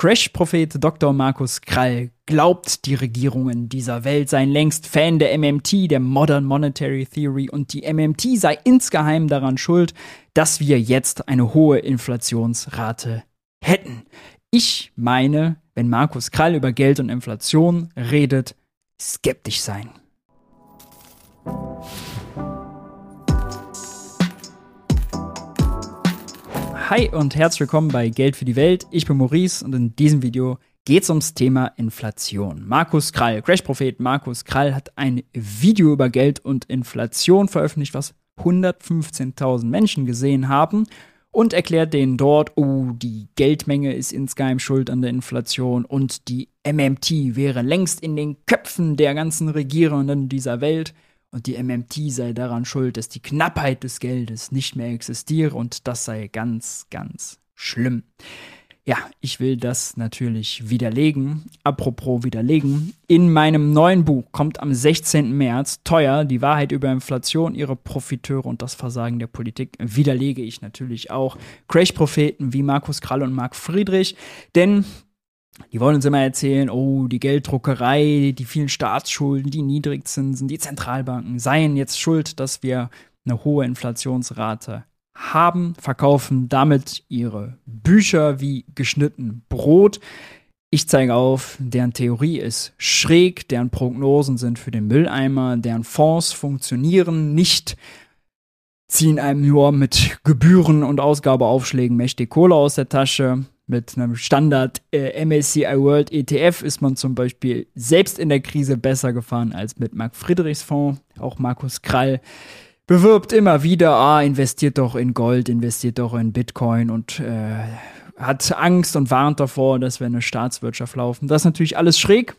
Crash-Prophet Dr. Markus Krall glaubt, die Regierungen dieser Welt seien längst Fan der MMT, der Modern Monetary Theory, und die MMT sei insgeheim daran schuld, dass wir jetzt eine hohe Inflationsrate hätten. Ich meine, wenn Markus Krall über Geld und Inflation redet, skeptisch sein. Hi und herzlich willkommen bei Geld für die Welt. Ich bin Maurice und in diesem Video geht es ums Thema Inflation. Markus Krall, Crash-Prophet Markus Krall hat ein Video über Geld und Inflation veröffentlicht, was 115.000 Menschen gesehen haben und erklärt denen dort, oh, die Geldmenge ist insgeheim schuld an der Inflation und die MMT wäre längst in den Köpfen der ganzen Regierenden dieser Welt und die MMT sei daran schuld, dass die Knappheit des Geldes nicht mehr existiere und das sei ganz, ganz schlimm. Ja, ich will das natürlich widerlegen. Apropos widerlegen. In meinem neuen Buch kommt am 16. März teuer die Wahrheit über Inflation, ihre Profiteure und das Versagen der Politik. Widerlege ich natürlich auch Crash-Propheten wie Markus Krall und Marc Friedrich. Denn die wollen uns immer erzählen, oh, die Gelddruckerei, die vielen Staatsschulden, die Niedrigzinsen, die Zentralbanken seien jetzt schuld, dass wir eine hohe Inflationsrate haben, verkaufen damit ihre Bücher wie geschnitten Brot. Ich zeige auf, deren Theorie ist schräg, deren Prognosen sind für den Mülleimer, deren Fonds funktionieren nicht, ziehen einem nur mit Gebühren und Ausgabeaufschlägen mächtig Kohle aus der Tasche. Mit einem Standard äh, MSCI World ETF ist man zum Beispiel selbst in der Krise besser gefahren als mit Mark Friedrichs Fonds. Auch Markus Krall bewirbt immer wieder, ah, investiert doch in Gold, investiert doch in Bitcoin und äh, hat Angst und warnt davor, dass wir eine Staatswirtschaft laufen. Das ist natürlich alles schräg.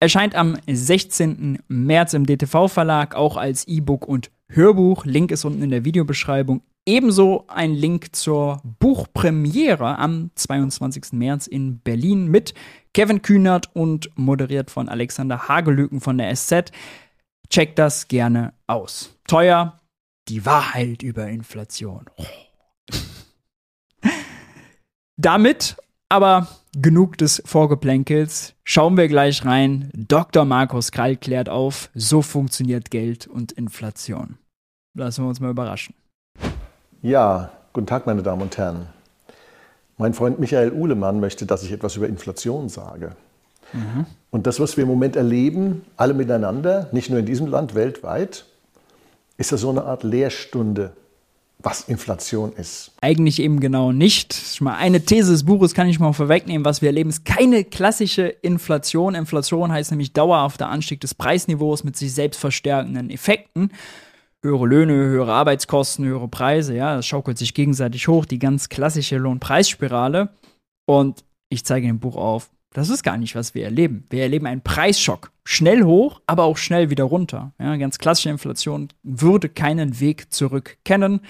Erscheint am 16. März im DTV-Verlag, auch als E-Book und Hörbuch. Link ist unten in der Videobeschreibung. Ebenso ein Link zur Buchpremiere am 22. März in Berlin mit Kevin Kühnert und moderiert von Alexander Hagelüken von der SZ. Checkt das gerne aus. Teuer, die Wahrheit über Inflation. Oh. Damit aber genug des Vorgeplänkels. Schauen wir gleich rein. Dr. Markus Krall klärt auf, so funktioniert Geld und Inflation. Lassen wir uns mal überraschen. Ja, guten Tag, meine Damen und Herren. Mein Freund Michael Uhlemann möchte, dass ich etwas über Inflation sage. Mhm. Und das, was wir im Moment erleben, alle miteinander, nicht nur in diesem Land, weltweit, ist ja so eine Art Lehrstunde, was Inflation ist. Eigentlich eben genau nicht. Mal eine These des Buches kann ich mal vorwegnehmen. Was wir erleben, ist keine klassische Inflation. Inflation heißt nämlich dauerhafter Anstieg des Preisniveaus mit sich selbst verstärkenden Effekten höhere Löhne, höhere Arbeitskosten, höhere Preise, ja, das schaukelt sich gegenseitig hoch, die ganz klassische Lohnpreisspirale. Und ich zeige im Buch auf, das ist gar nicht, was wir erleben. Wir erleben einen Preisschock. Schnell hoch, aber auch schnell wieder runter. Ja, ganz klassische Inflation würde keinen Weg zurück kennen.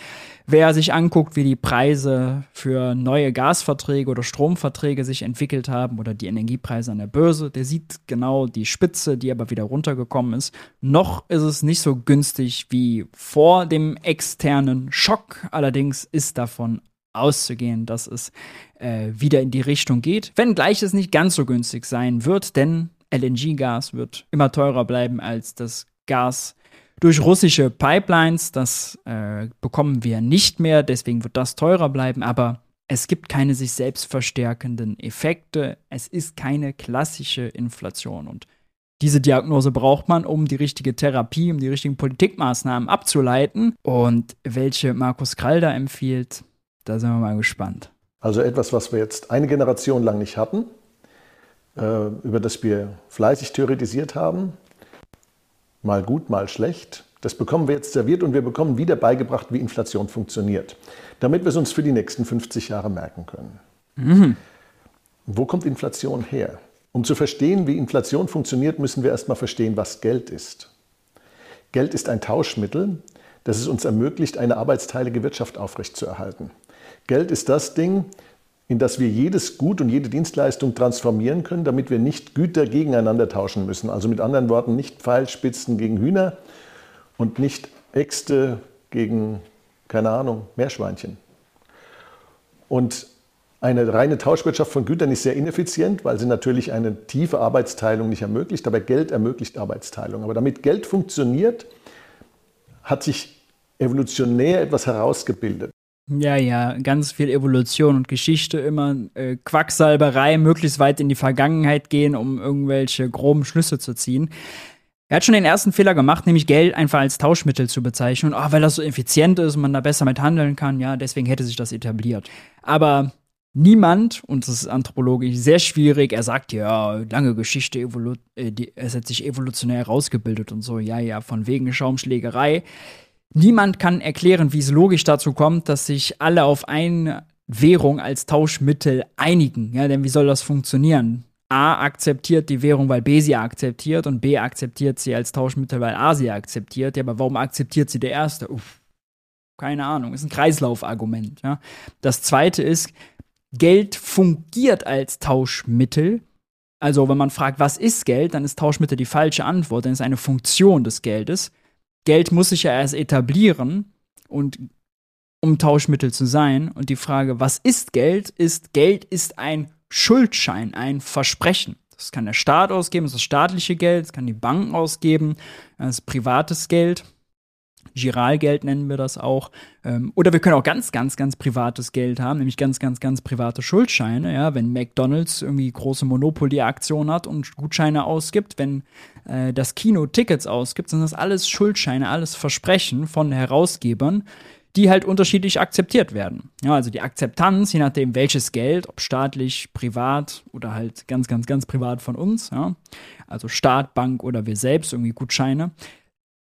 Wer sich anguckt, wie die Preise für neue Gasverträge oder Stromverträge sich entwickelt haben oder die Energiepreise an der Börse, der sieht genau die Spitze, die aber wieder runtergekommen ist. Noch ist es nicht so günstig wie vor dem externen Schock. Allerdings ist davon auszugehen, dass es äh, wieder in die Richtung geht, wenngleich es nicht ganz so günstig sein wird, denn LNG-Gas wird immer teurer bleiben als das Gas durch russische Pipelines. Das äh, bekommen wir nicht mehr, deswegen wird das teurer bleiben, aber es gibt keine sich selbst verstärkenden Effekte. Es ist keine klassische Inflation und diese Diagnose braucht man, um die richtige Therapie, um die richtigen Politikmaßnahmen abzuleiten. Und welche Markus Krall da empfiehlt, da sind wir mal gespannt. Also etwas, was wir jetzt eine Generation lang nicht hatten, äh, über das wir fleißig theoretisiert haben, mal gut, mal schlecht. Das bekommen wir jetzt serviert und wir bekommen wieder beigebracht, wie Inflation funktioniert, damit wir es uns für die nächsten 50 Jahre merken können. Mhm. Wo kommt Inflation her? Um zu verstehen, wie Inflation funktioniert, müssen wir erstmal verstehen, was Geld ist. Geld ist ein Tauschmittel, das es uns ermöglicht, eine arbeitsteilige Wirtschaft aufrechtzuerhalten. Geld ist das Ding, in das wir jedes Gut und jede Dienstleistung transformieren können, damit wir nicht Güter gegeneinander tauschen müssen. Also mit anderen Worten, nicht Pfeilspitzen gegen Hühner und nicht Äxte gegen, keine Ahnung, Meerschweinchen. Und Eine reine Tauschwirtschaft von Gütern ist sehr ineffizient, weil sie natürlich eine tiefe Arbeitsteilung nicht ermöglicht, aber Geld ermöglicht Arbeitsteilung. Aber damit Geld funktioniert, hat sich evolutionär etwas herausgebildet. Ja, ja, ganz viel Evolution und Geschichte, immer äh, Quacksalberei, möglichst weit in die Vergangenheit gehen, um irgendwelche groben Schlüsse zu ziehen. Er hat schon den ersten Fehler gemacht, nämlich Geld einfach als Tauschmittel zu bezeichnen. Oh, weil das so effizient ist und man da besser mit handeln kann, ja, deswegen hätte sich das etabliert. Aber niemand, und das ist anthropologisch sehr schwierig, er sagt ja, lange Geschichte, evolu äh, die, es hat sich evolutionär herausgebildet und so, ja, ja, von wegen Schaumschlägerei. Niemand kann erklären, wie es logisch dazu kommt, dass sich alle auf eine Währung als Tauschmittel einigen. Ja, denn wie soll das funktionieren? A akzeptiert die Währung, weil B sie akzeptiert und B akzeptiert sie als Tauschmittel, weil A sie akzeptiert. Ja, aber warum akzeptiert sie der Erste? Uff, keine Ahnung, ist ein Kreislaufargument. Ja. Das zweite ist, Geld fungiert als Tauschmittel. Also, wenn man fragt, was ist Geld, dann ist Tauschmittel die falsche Antwort, denn es ist eine Funktion des Geldes. Geld muss sich ja erst etablieren und um Tauschmittel zu sein. Und die Frage, was ist Geld, ist Geld ist ein Schuldschein, ein Versprechen. Das kann der Staat ausgeben, das ist staatliche Geld, das kann die Banken ausgeben, das ist privates Geld. Giralgeld nennen wir das auch. Ähm, oder wir können auch ganz, ganz, ganz privates Geld haben, nämlich ganz, ganz, ganz private Schuldscheine. Ja, wenn McDonalds irgendwie große Monopoly-Aktionen hat und Gutscheine ausgibt, wenn äh, das Kino Tickets ausgibt, sind das alles Schuldscheine, alles Versprechen von Herausgebern, die halt unterschiedlich akzeptiert werden. Ja, also die Akzeptanz, je nachdem welches Geld, ob staatlich, privat oder halt ganz, ganz, ganz privat von uns, ja, also Staat, Bank oder wir selbst, irgendwie Gutscheine,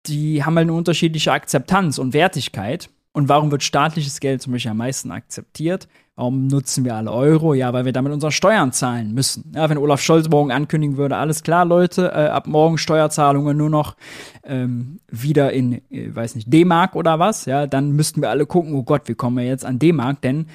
die haben halt eine unterschiedliche Akzeptanz und Wertigkeit. Und warum wird staatliches Geld zum Beispiel am meisten akzeptiert? Warum nutzen wir alle Euro? Ja, weil wir damit unsere Steuern zahlen müssen. Ja, wenn Olaf Scholz morgen ankündigen würde, alles klar, Leute, äh, ab morgen Steuerzahlungen nur noch ähm, wieder in, äh, weiß nicht, D-Mark oder was, ja, dann müssten wir alle gucken, oh Gott, wie kommen wir jetzt an D-Mark? Denn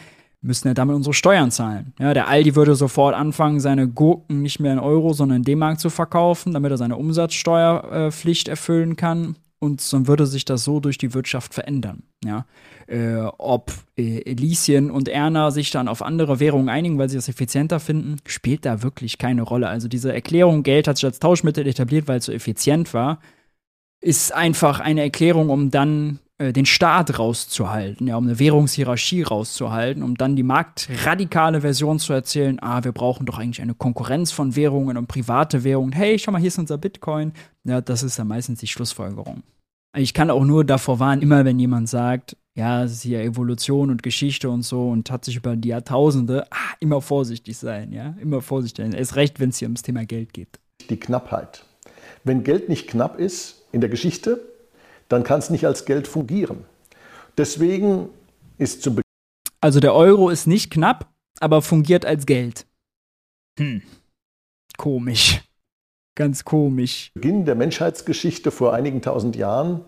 müssen ja damit unsere Steuern zahlen. Ja, der Aldi würde sofort anfangen, seine Gurken nicht mehr in Euro, sondern in D-Mark zu verkaufen, damit er seine Umsatzsteuerpflicht äh, erfüllen kann. Und dann würde sich das so durch die Wirtschaft verändern. Ja? Äh, ob äh, Elischen und Erna sich dann auf andere Währungen einigen, weil sie das effizienter finden, spielt da wirklich keine Rolle. Also diese Erklärung, Geld hat sich als Tauschmittel etabliert, weil es so effizient war, ist einfach eine Erklärung, um dann den Staat rauszuhalten, ja, um eine Währungshierarchie rauszuhalten, um dann die marktradikale Version zu erzählen, ah, wir brauchen doch eigentlich eine Konkurrenz von Währungen und private Währungen. Hey, schau mal, hier ist unser Bitcoin. Ja, das ist dann meistens die Schlussfolgerung. Ich kann auch nur davor warnen, immer wenn jemand sagt, ja, es ist hier Evolution und Geschichte und so und hat sich über die Jahrtausende, ah, immer vorsichtig sein, ja, immer vorsichtig sein. Erst recht, wenn es hier ums Thema Geld geht. Die Knappheit. Wenn Geld nicht knapp ist in der Geschichte, dann kann es nicht als Geld fungieren. Deswegen ist zum Beginn. Also der Euro ist nicht knapp, aber fungiert als Geld. Hm. Komisch. Ganz komisch. Beginn der Menschheitsgeschichte vor einigen tausend Jahren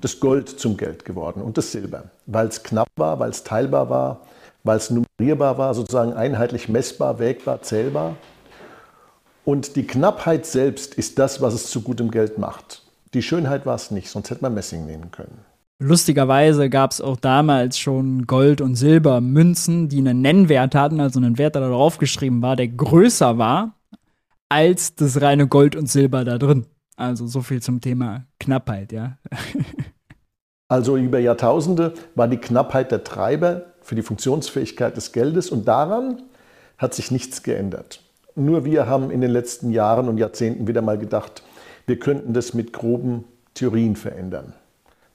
das Gold zum Geld geworden und das Silber, weil es knapp war, weil es teilbar war, weil es nummerierbar war, sozusagen einheitlich messbar, wägbar, zählbar. Und die Knappheit selbst ist das, was es zu gutem Geld macht. Die Schönheit war es nicht, sonst hätte man Messing nehmen können. Lustigerweise gab es auch damals schon Gold- und Silbermünzen, die einen Nennwert hatten, also einen Wert, der da drauf geschrieben war, der größer war als das reine Gold und Silber da drin. Also so viel zum Thema Knappheit, ja. also über Jahrtausende war die Knappheit der Treiber für die Funktionsfähigkeit des Geldes und daran hat sich nichts geändert. Nur wir haben in den letzten Jahren und Jahrzehnten wieder mal gedacht, wir könnten das mit groben Theorien verändern.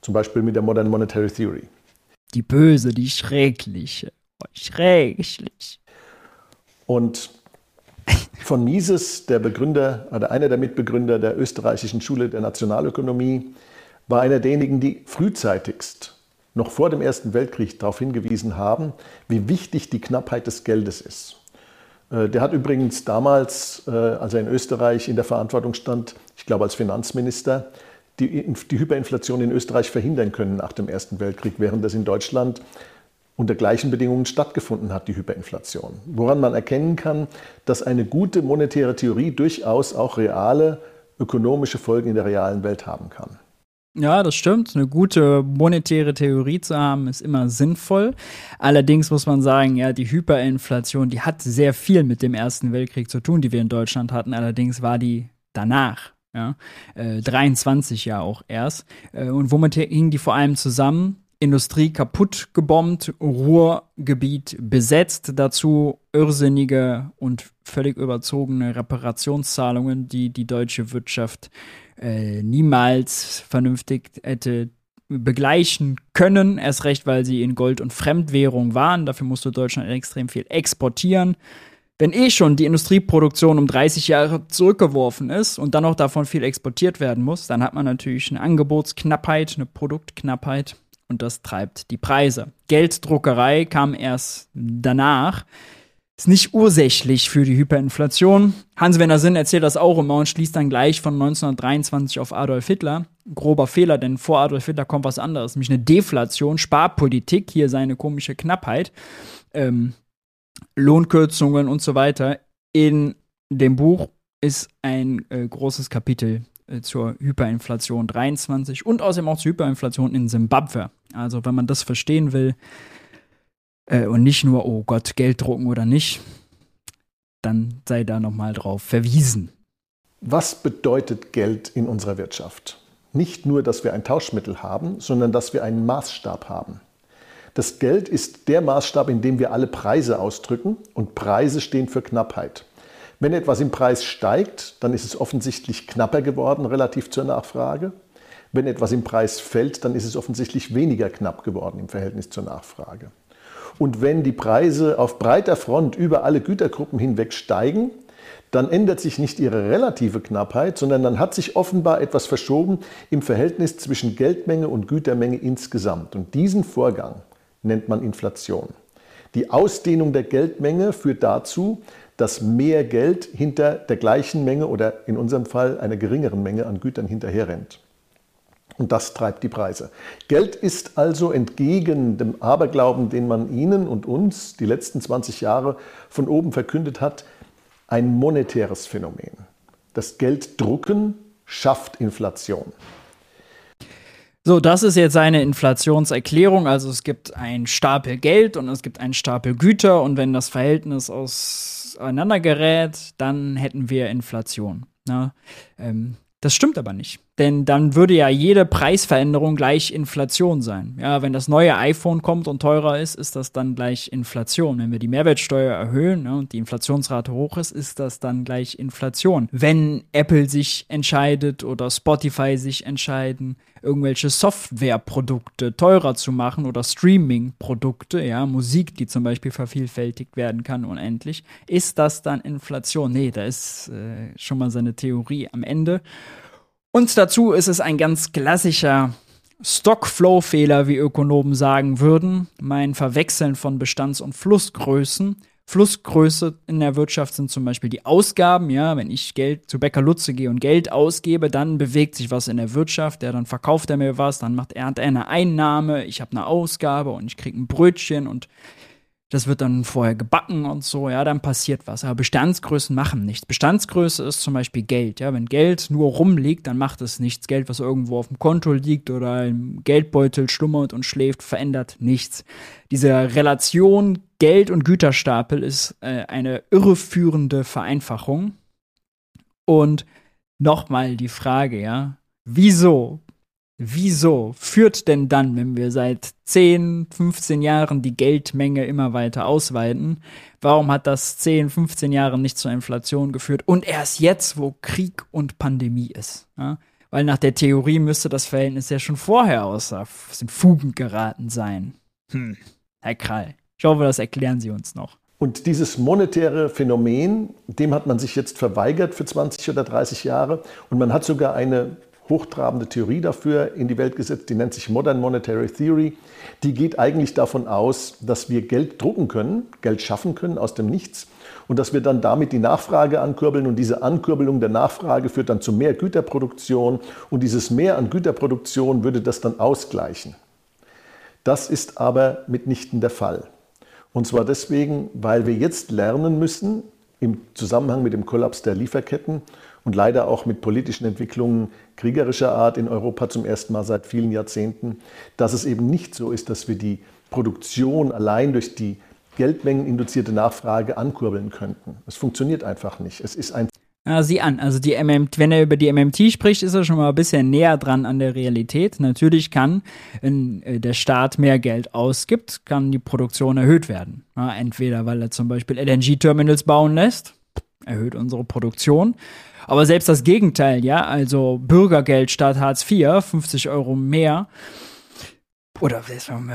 Zum Beispiel mit der Modern Monetary Theory. Die böse, die schreckliche. Oh, schrecklich. Und von Mises, der Begründer oder einer der Mitbegründer der österreichischen Schule der Nationalökonomie, war einer derjenigen, die frühzeitigst, noch vor dem Ersten Weltkrieg, darauf hingewiesen haben, wie wichtig die Knappheit des Geldes ist. Äh, der hat übrigens damals, äh, als er in Österreich in der Verantwortung stand, ich glaube als Finanzminister, die, die Hyperinflation in Österreich verhindern können nach dem Ersten Weltkrieg, während das in Deutschland unter gleichen Bedingungen stattgefunden hat, die Hyperinflation. Woran man erkennen kann, dass eine gute monetäre Theorie durchaus auch reale ökonomische Folgen in der realen Welt haben kann. Ja, das stimmt. Eine gute monetäre Theorie zu haben, ist immer sinnvoll. Allerdings muss man sagen, ja, die Hyperinflation, die hat sehr viel mit dem Ersten Weltkrieg zu tun, die wir in Deutschland hatten. Allerdings war die danach, ja, äh, 23 ja auch erst. Äh, und womit hing die vor allem zusammen? Industrie kaputt gebombt, Ruhrgebiet besetzt, dazu irrsinnige und völlig überzogene Reparationszahlungen, die die deutsche Wirtschaft äh, niemals vernünftig hätte begleichen können, erst recht, weil sie in Gold- und Fremdwährung waren. Dafür musste Deutschland extrem viel exportieren. Wenn eh schon die Industrieproduktion um 30 Jahre zurückgeworfen ist und dann noch davon viel exportiert werden muss, dann hat man natürlich eine Angebotsknappheit, eine Produktknappheit und das treibt die Preise. Gelddruckerei kam erst danach. Ist nicht ursächlich für die Hyperinflation. Hans-Werner Sinn erzählt das auch immer und schließt dann gleich von 1923 auf Adolf Hitler. Grober Fehler, denn vor Adolf Hitler kommt was anderes, nämlich eine Deflation, Sparpolitik, hier seine komische Knappheit, ähm, Lohnkürzungen und so weiter. In dem Buch ist ein äh, großes Kapitel äh, zur Hyperinflation 23 und außerdem auch zur Hyperinflation in Simbabwe. Also wenn man das verstehen will äh, und nicht nur, oh Gott, Geld drucken oder nicht, dann sei da nochmal drauf verwiesen. Was bedeutet Geld in unserer Wirtschaft? Nicht nur, dass wir ein Tauschmittel haben, sondern dass wir einen Maßstab haben. Das Geld ist der Maßstab, in dem wir alle Preise ausdrücken und Preise stehen für Knappheit. Wenn etwas im Preis steigt, dann ist es offensichtlich knapper geworden relativ zur Nachfrage. Wenn etwas im Preis fällt, dann ist es offensichtlich weniger knapp geworden im Verhältnis zur Nachfrage. Und wenn die Preise auf breiter Front über alle Gütergruppen hinweg steigen, dann ändert sich nicht ihre relative Knappheit, sondern dann hat sich offenbar etwas verschoben im Verhältnis zwischen Geldmenge und Gütermenge insgesamt. Und diesen Vorgang nennt man Inflation. Die Ausdehnung der Geldmenge führt dazu, dass mehr Geld hinter der gleichen Menge oder in unserem Fall einer geringeren Menge an Gütern hinterherrennt. Und das treibt die Preise. Geld ist also entgegen dem Aberglauben, den man Ihnen und uns die letzten 20 Jahre von oben verkündet hat, ein monetäres Phänomen. Das Gelddrucken schafft Inflation. So, das ist jetzt eine Inflationserklärung. Also es gibt einen Stapel Geld und es gibt einen Stapel Güter und wenn das Verhältnis auseinander gerät, dann hätten wir Inflation. Ne? Ähm, das stimmt aber nicht. Denn dann würde ja jede Preisveränderung gleich Inflation sein. Ja, wenn das neue iPhone kommt und teurer ist, ist das dann gleich Inflation. Wenn wir die Mehrwertsteuer erhöhen ne, und die Inflationsrate hoch ist, ist das dann gleich Inflation. Wenn Apple sich entscheidet oder Spotify sich entscheiden, irgendwelche Softwareprodukte teurer zu machen oder Streaming-Produkte, ja, Musik, die zum Beispiel vervielfältigt werden kann unendlich, ist das dann Inflation? Nee, da ist äh, schon mal seine Theorie am Ende. Und dazu ist es ein ganz klassischer Stock-Flow-Fehler, wie Ökonomen sagen würden, mein Verwechseln von Bestands- und Flussgrößen. Flussgröße in der Wirtschaft sind zum Beispiel die Ausgaben. Ja, wenn ich Geld zu Bäcker Lutze gehe und Geld ausgebe, dann bewegt sich was in der Wirtschaft. Ja, dann verkauft er mir was, dann macht er eine Einnahme, ich habe eine Ausgabe und ich kriege ein Brötchen und das wird dann vorher gebacken und so, ja, dann passiert was. Aber Bestandsgrößen machen nichts. Bestandsgröße ist zum Beispiel Geld, ja. Wenn Geld nur rumliegt, dann macht es nichts. Geld, was irgendwo auf dem Konto liegt oder im Geldbeutel schlummert und schläft, verändert nichts. Diese Relation Geld und Güterstapel ist äh, eine irreführende Vereinfachung. Und nochmal die Frage, ja. Wieso Wieso führt denn dann, wenn wir seit 10, 15 Jahren die Geldmenge immer weiter ausweiten, warum hat das 10, 15 Jahre nicht zur Inflation geführt und erst jetzt, wo Krieg und Pandemie ist? Ja? Weil nach der Theorie müsste das Verhältnis ja schon vorher außer den Fugen geraten sein. Hm, Herr Krall, ich hoffe, das erklären Sie uns noch. Und dieses monetäre Phänomen, dem hat man sich jetzt verweigert für 20 oder 30 Jahre. Und man hat sogar eine hochtrabende Theorie dafür in die Welt gesetzt, die nennt sich Modern Monetary Theory. Die geht eigentlich davon aus, dass wir Geld drucken können, Geld schaffen können aus dem Nichts und dass wir dann damit die Nachfrage ankurbeln und diese Ankurbelung der Nachfrage führt dann zu mehr Güterproduktion und dieses Mehr an Güterproduktion würde das dann ausgleichen. Das ist aber mitnichten der Fall. Und zwar deswegen, weil wir jetzt lernen müssen, im Zusammenhang mit dem Kollaps der Lieferketten und leider auch mit politischen Entwicklungen kriegerischer Art in Europa zum ersten Mal seit vielen Jahrzehnten, dass es eben nicht so ist, dass wir die Produktion allein durch die geldmengeninduzierte Nachfrage ankurbeln könnten. Es funktioniert einfach nicht. Es ist ein ja, sieh an, also die MMT, wenn er über die MMT spricht, ist er schon mal ein bisschen näher dran an der Realität. Natürlich kann, wenn äh, der Staat mehr Geld ausgibt, kann die Produktion erhöht werden. Entweder weil er zum Beispiel LNG-Terminals bauen lässt, erhöht unsere Produktion. Aber selbst das Gegenteil, ja, also Bürgergeld statt Hartz IV, 50 Euro mehr, oder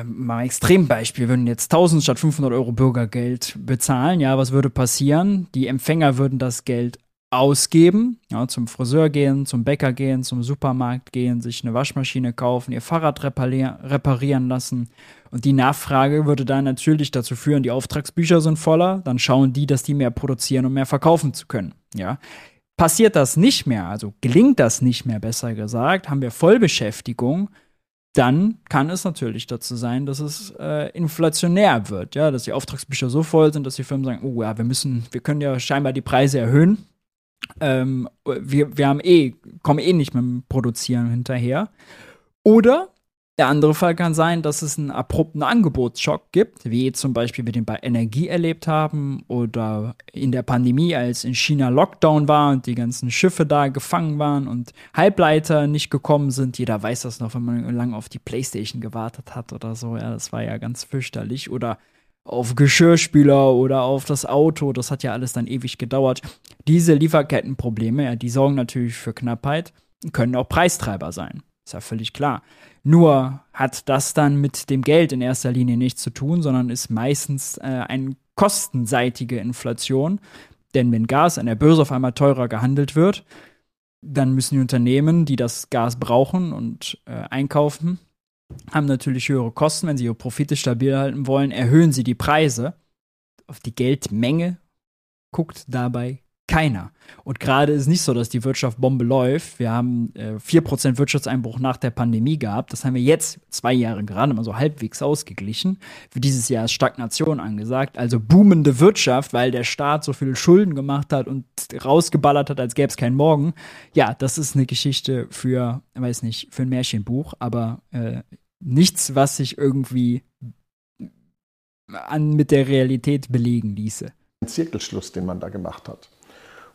mal ein Extrembeispiel, würden jetzt 1000 statt 500 Euro Bürgergeld bezahlen, ja, was würde passieren? Die Empfänger würden das Geld ausgeben, ja, zum Friseur gehen, zum Bäcker gehen, zum Supermarkt gehen, sich eine Waschmaschine kaufen, ihr Fahrrad reparieren lassen. Und die Nachfrage würde dann natürlich dazu führen, die Auftragsbücher sind voller, dann schauen die, dass die mehr produzieren, um mehr verkaufen zu können. Ja. Passiert das nicht mehr, also gelingt das nicht mehr, besser gesagt, haben wir Vollbeschäftigung, dann kann es natürlich dazu sein, dass es äh, inflationär wird, ja, dass die Auftragsbücher so voll sind, dass die Firmen sagen, oh ja, wir müssen, wir können ja scheinbar die Preise erhöhen, ähm, wir, wir haben eh, kommen eh nicht mit dem Produzieren hinterher. Oder der andere Fall kann sein, dass es einen abrupten Angebotsschock gibt, wie zum Beispiel wir den bei Energie erlebt haben oder in der Pandemie, als in China Lockdown war und die ganzen Schiffe da gefangen waren und Halbleiter nicht gekommen sind. Jeder weiß das noch, wenn man lange auf die Playstation gewartet hat oder so. Ja, das war ja ganz fürchterlich. Oder auf Geschirrspüler oder auf das Auto. Das hat ja alles dann ewig gedauert. Diese Lieferkettenprobleme, ja, die sorgen natürlich für Knappheit, können auch Preistreiber sein. Ist ja völlig klar. Nur hat das dann mit dem Geld in erster Linie nichts zu tun, sondern ist meistens äh, eine kostenseitige Inflation. Denn wenn Gas an der Börse auf einmal teurer gehandelt wird, dann müssen die Unternehmen, die das Gas brauchen und äh, einkaufen, haben natürlich höhere Kosten. Wenn sie ihre Profite stabil halten wollen, erhöhen sie die Preise. Auf die Geldmenge guckt dabei keiner. Und gerade ist nicht so, dass die Wirtschaft Bombe läuft. Wir haben äh, 4% Wirtschaftseinbruch nach der Pandemie gehabt. Das haben wir jetzt zwei Jahre gerade mal so halbwegs ausgeglichen. Für dieses Jahr ist Stagnation angesagt. Also boomende Wirtschaft, weil der Staat so viele Schulden gemacht hat und rausgeballert hat, als gäbe es keinen Morgen. Ja, das ist eine Geschichte für, weiß nicht, für ein Märchenbuch, aber äh, nichts, was sich irgendwie an, mit der Realität belegen ließe. Ein Zirkelschluss, den man da gemacht hat.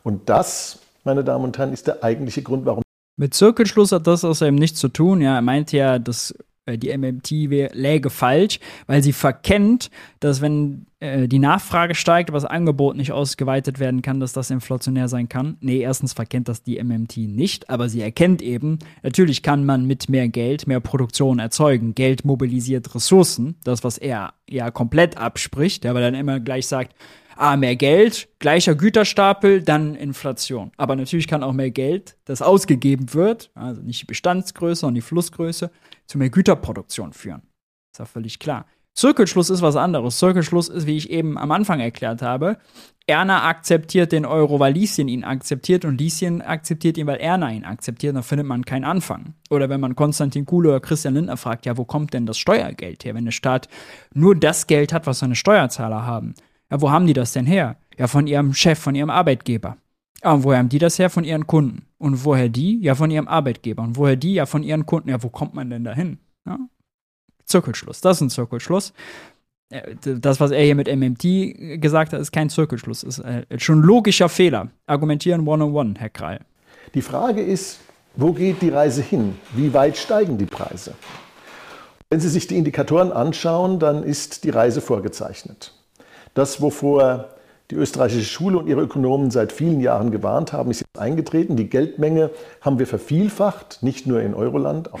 Und das, meine Damen und Herren, ist der eigentliche Grund, warum. Mit Zirkelschluss hat das außerdem nichts zu tun. Ja, er meint ja, dass äh, die MMT läge falsch, weil sie verkennt, dass wenn äh, die Nachfrage steigt, aber das Angebot nicht ausgeweitet werden kann, dass das inflationär sein kann. Nee, erstens verkennt das die MMT nicht, aber sie erkennt eben, natürlich kann man mit mehr Geld mehr Produktion erzeugen. Geld mobilisiert Ressourcen, das, was er ja komplett abspricht, der aber dann immer gleich sagt, ah, mehr Geld, gleicher Güterstapel, dann Inflation. Aber natürlich kann auch mehr Geld, das ausgegeben wird, also nicht die Bestandsgröße und die Flussgröße, zu mehr Güterproduktion führen. Ist ja völlig klar. Zirkelschluss ist was anderes. Zirkelschluss ist, wie ich eben am Anfang erklärt habe, Erna akzeptiert den Euro, weil Lieschen ihn akzeptiert und Lieschen akzeptiert ihn, weil Erna ihn akzeptiert. Da findet man keinen Anfang. Oder wenn man Konstantin Kuhle oder Christian Lindner fragt, ja, wo kommt denn das Steuergeld her, wenn der Staat nur das Geld hat, was seine Steuerzahler haben? Ja, wo haben die das denn her? Ja, von ihrem Chef, von ihrem Arbeitgeber. Ja, und woher haben die das her? Von ihren Kunden. Und woher die? Ja, von ihrem Arbeitgeber. Und woher die? Ja, von ihren Kunden. Ja, wo kommt man denn da hin? Ja? Zirkelschluss. Das ist ein Zirkelschluss. Äh, das, was er hier mit MMT gesagt hat, ist kein Zirkelschluss. Ist äh, schon ein logischer Fehler. Argumentieren one-on-one, Herr Krall. Die Frage ist, wo geht die Reise hin? Wie weit steigen die Preise? Wenn Sie sich die Indikatoren anschauen, dann ist die Reise vorgezeichnet. Das, wovor die österreichische Schule und ihre Ökonomen seit vielen Jahren gewarnt haben, ist jetzt eingetreten. Die Geldmenge haben wir vervielfacht, nicht nur in Euroland, auch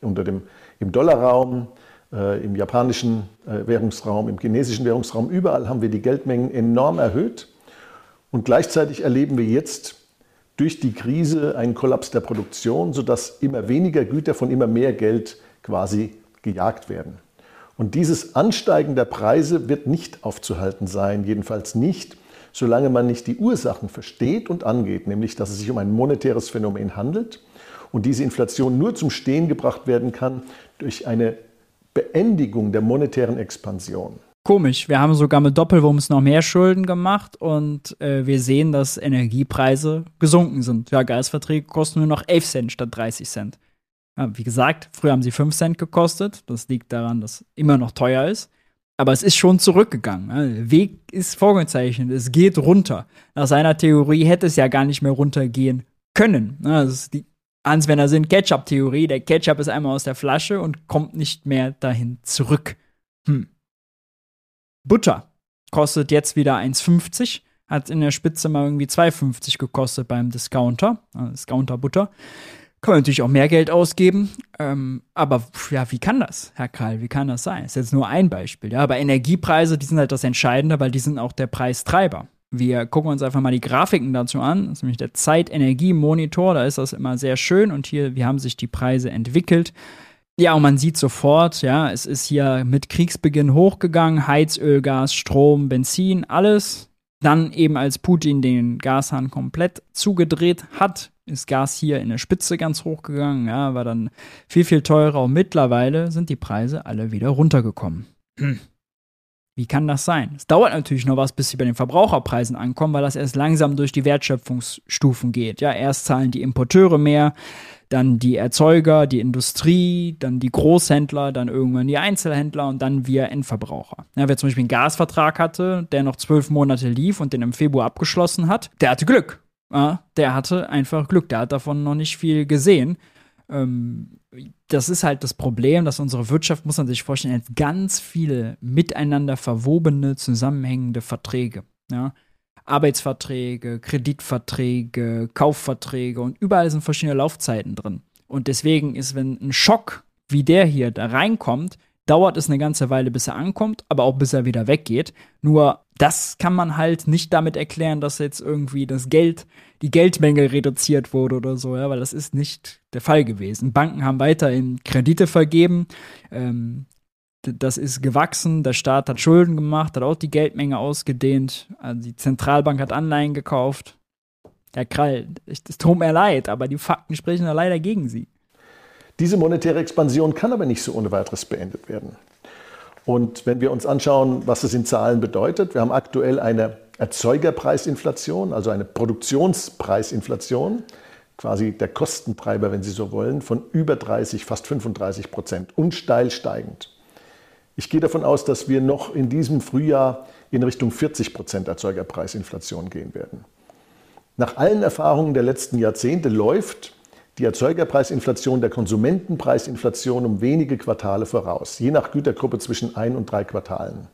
unter dem, im Dollarraum, äh, im japanischen äh, Währungsraum, im chinesischen Währungsraum. Überall haben wir die Geldmengen enorm erhöht. Und gleichzeitig erleben wir jetzt durch die Krise einen Kollaps der Produktion, sodass immer weniger Güter von immer mehr Geld quasi gejagt werden. Und dieses Ansteigen der Preise wird nicht aufzuhalten sein, jedenfalls nicht, solange man nicht die Ursachen versteht und angeht, nämlich dass es sich um ein monetäres Phänomen handelt und diese Inflation nur zum Stehen gebracht werden kann durch eine Beendigung der monetären Expansion. komisch. Wir haben sogar mit Doppelwumms noch mehr Schulden gemacht und äh, wir sehen, dass Energiepreise gesunken sind. Ja, Gasverträge kosten nur noch 11 Cent statt 30 Cent. Wie gesagt, früher haben sie 5 Cent gekostet. Das liegt daran, dass immer noch teuer ist. Aber es ist schon zurückgegangen. Der Weg ist vorgezeichnet. Es geht runter. Nach seiner Theorie hätte es ja gar nicht mehr runtergehen können. Das ist die Answender sind Ketchup-Theorie. Der Ketchup ist einmal aus der Flasche und kommt nicht mehr dahin zurück. Hm. Butter kostet jetzt wieder 1,50. Hat in der Spitze mal irgendwie 2,50 gekostet beim Discounter. Discounter Butter. Kann man natürlich auch mehr Geld ausgeben. Ähm, aber ja, wie kann das, Herr Krall? Wie kann das sein? Das ist jetzt nur ein Beispiel. Ja, aber Energiepreise, die sind halt das Entscheidende, weil die sind auch der Preistreiber. Wir gucken uns einfach mal die Grafiken dazu an. Das ist nämlich der Zeitenergie-Monitor. Da ist das immer sehr schön. Und hier, wie haben sich die Preise entwickelt? Ja, und man sieht sofort, ja, es ist hier mit Kriegsbeginn hochgegangen. Heizöl, Gas, Strom, Benzin, alles. Dann eben als Putin den Gashahn komplett zugedreht hat, ist Gas hier in der Spitze ganz hoch gegangen, ja, war dann viel, viel teurer und mittlerweile sind die Preise alle wieder runtergekommen. Hm. Wie kann das sein? Es dauert natürlich noch was, bis sie bei den Verbraucherpreisen ankommen, weil das erst langsam durch die Wertschöpfungsstufen geht. Ja, erst zahlen die Importeure mehr, dann die Erzeuger, die Industrie, dann die Großhändler, dann irgendwann die Einzelhändler und dann wir Endverbraucher. Ja, wer zum Beispiel einen Gasvertrag hatte, der noch zwölf Monate lief und den im Februar abgeschlossen hat, der hatte Glück. Ja, der hatte einfach Glück, der hat davon noch nicht viel gesehen. Ähm, das ist halt das Problem, dass unsere Wirtschaft, muss man sich vorstellen, ganz viele miteinander verwobene, zusammenhängende Verträge. Ja? Arbeitsverträge, Kreditverträge, Kaufverträge und überall sind verschiedene Laufzeiten drin. Und deswegen ist, wenn ein Schock wie der hier da reinkommt, dauert es eine ganze Weile, bis er ankommt, aber auch bis er wieder weggeht. Nur das kann man halt nicht damit erklären, dass jetzt irgendwie das Geld, die Geldmenge reduziert wurde oder so, ja, weil das ist nicht der Fall gewesen. Banken haben weiterhin Kredite vergeben, ähm, das ist gewachsen, der Staat hat Schulden gemacht, hat auch die Geldmenge ausgedehnt, also die Zentralbank hat Anleihen gekauft. Herr Krall, es tut mir leid, aber die Fakten sprechen ja leider gegen Sie. Diese monetäre Expansion kann aber nicht so ohne weiteres beendet werden. Und wenn wir uns anschauen, was es in Zahlen bedeutet, wir haben aktuell eine Erzeugerpreisinflation, also eine Produktionspreisinflation, quasi der Kostentreiber, wenn Sie so wollen, von über 30, fast 35 Prozent und steil steigend. Ich gehe davon aus, dass wir noch in diesem Frühjahr in Richtung 40 Prozent Erzeugerpreisinflation gehen werden. Nach allen Erfahrungen der letzten Jahrzehnte läuft die Erzeugerpreisinflation der Konsumentenpreisinflation um wenige Quartale voraus, je nach Gütergruppe zwischen ein und drei Quartalen.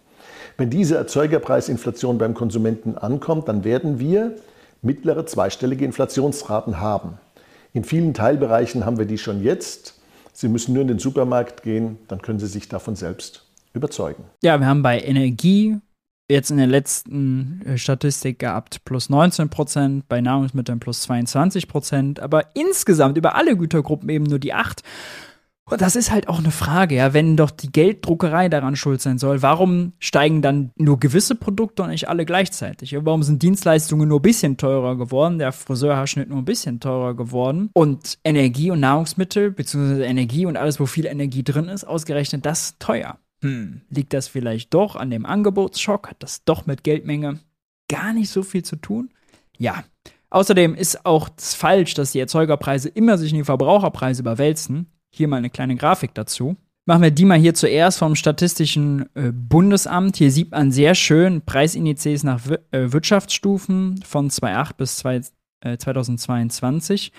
Wenn diese Erzeugerpreisinflation beim Konsumenten ankommt, dann werden wir mittlere zweistellige Inflationsraten haben. In vielen Teilbereichen haben wir die schon jetzt. Sie müssen nur in den Supermarkt gehen, dann können Sie sich davon selbst überzeugen. Ja, wir haben bei Energie jetzt in der letzten äh, Statistik gehabt plus 19 Prozent, bei Nahrungsmitteln plus 22 Prozent, aber insgesamt über alle Gütergruppen eben nur die 8. Und das ist halt auch eine Frage, ja, wenn doch die Gelddruckerei daran schuld sein soll, warum steigen dann nur gewisse Produkte und nicht alle gleichzeitig? Warum sind Dienstleistungen nur ein bisschen teurer geworden, der Friseurhaarschnitt nur ein bisschen teurer geworden und Energie und Nahrungsmittel, beziehungsweise Energie und alles, wo viel Energie drin ist, ausgerechnet das teuer? Hm, liegt das vielleicht doch an dem Angebotsschock? Hat das doch mit Geldmenge gar nicht so viel zu tun? Ja. Außerdem ist auch falsch, dass die Erzeugerpreise immer sich in die Verbraucherpreise überwälzen. Hier mal eine kleine Grafik dazu. Machen wir die mal hier zuerst vom Statistischen äh, Bundesamt. Hier sieht man sehr schön Preisindizes nach Wir äh, Wirtschaftsstufen von 2008 bis 2, äh, 2022.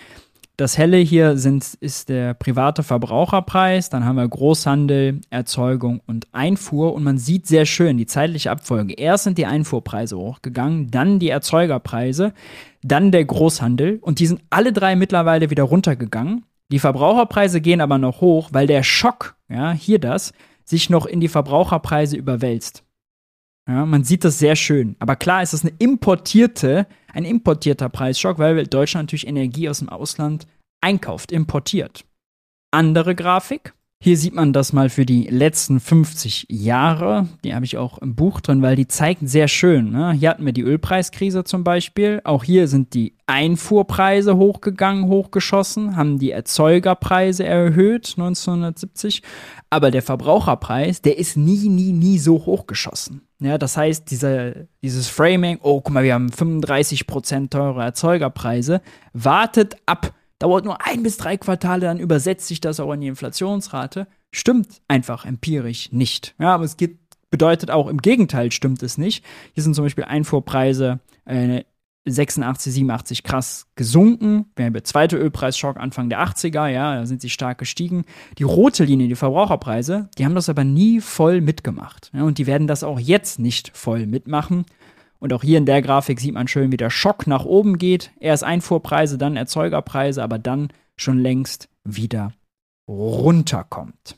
Das helle hier sind, ist der private Verbraucherpreis, dann haben wir Großhandel, Erzeugung und Einfuhr und man sieht sehr schön die zeitliche Abfolge. Erst sind die Einfuhrpreise hochgegangen, dann die Erzeugerpreise, dann der Großhandel und die sind alle drei mittlerweile wieder runtergegangen. Die Verbraucherpreise gehen aber noch hoch, weil der Schock, ja, hier das, sich noch in die Verbraucherpreise überwälzt. Ja, man sieht das sehr schön. Aber klar ist das eine importierte, ein importierter Preisschock, weil Deutschland natürlich Energie aus dem Ausland einkauft, importiert. Andere Grafik. Hier sieht man das mal für die letzten 50 Jahre. Die habe ich auch im Buch drin, weil die zeigen sehr schön. Ne? Hier hatten wir die Ölpreiskrise zum Beispiel. Auch hier sind die Einfuhrpreise hochgegangen, hochgeschossen, haben die Erzeugerpreise erhöht 1970. Aber der Verbraucherpreis, der ist nie, nie, nie so hochgeschossen. Ja, das heißt, diese, dieses Framing, oh, guck mal, wir haben 35% teure Erzeugerpreise, wartet ab dauert nur ein bis drei Quartale, dann übersetzt sich das auch in die Inflationsrate. Stimmt einfach empirisch nicht. Ja, aber es geht, bedeutet auch im Gegenteil stimmt es nicht. Hier sind zum Beispiel Einfuhrpreise äh, 86, 87 krass gesunken. Wir haben der zweite Ölpreisschock Anfang der 80er, ja, da sind sie stark gestiegen. Die rote Linie, die Verbraucherpreise, die haben das aber nie voll mitgemacht. Ja, und die werden das auch jetzt nicht voll mitmachen. Und auch hier in der Grafik sieht man schön, wie der Schock nach oben geht. Erst Einfuhrpreise, dann Erzeugerpreise, aber dann schon längst wieder runterkommt.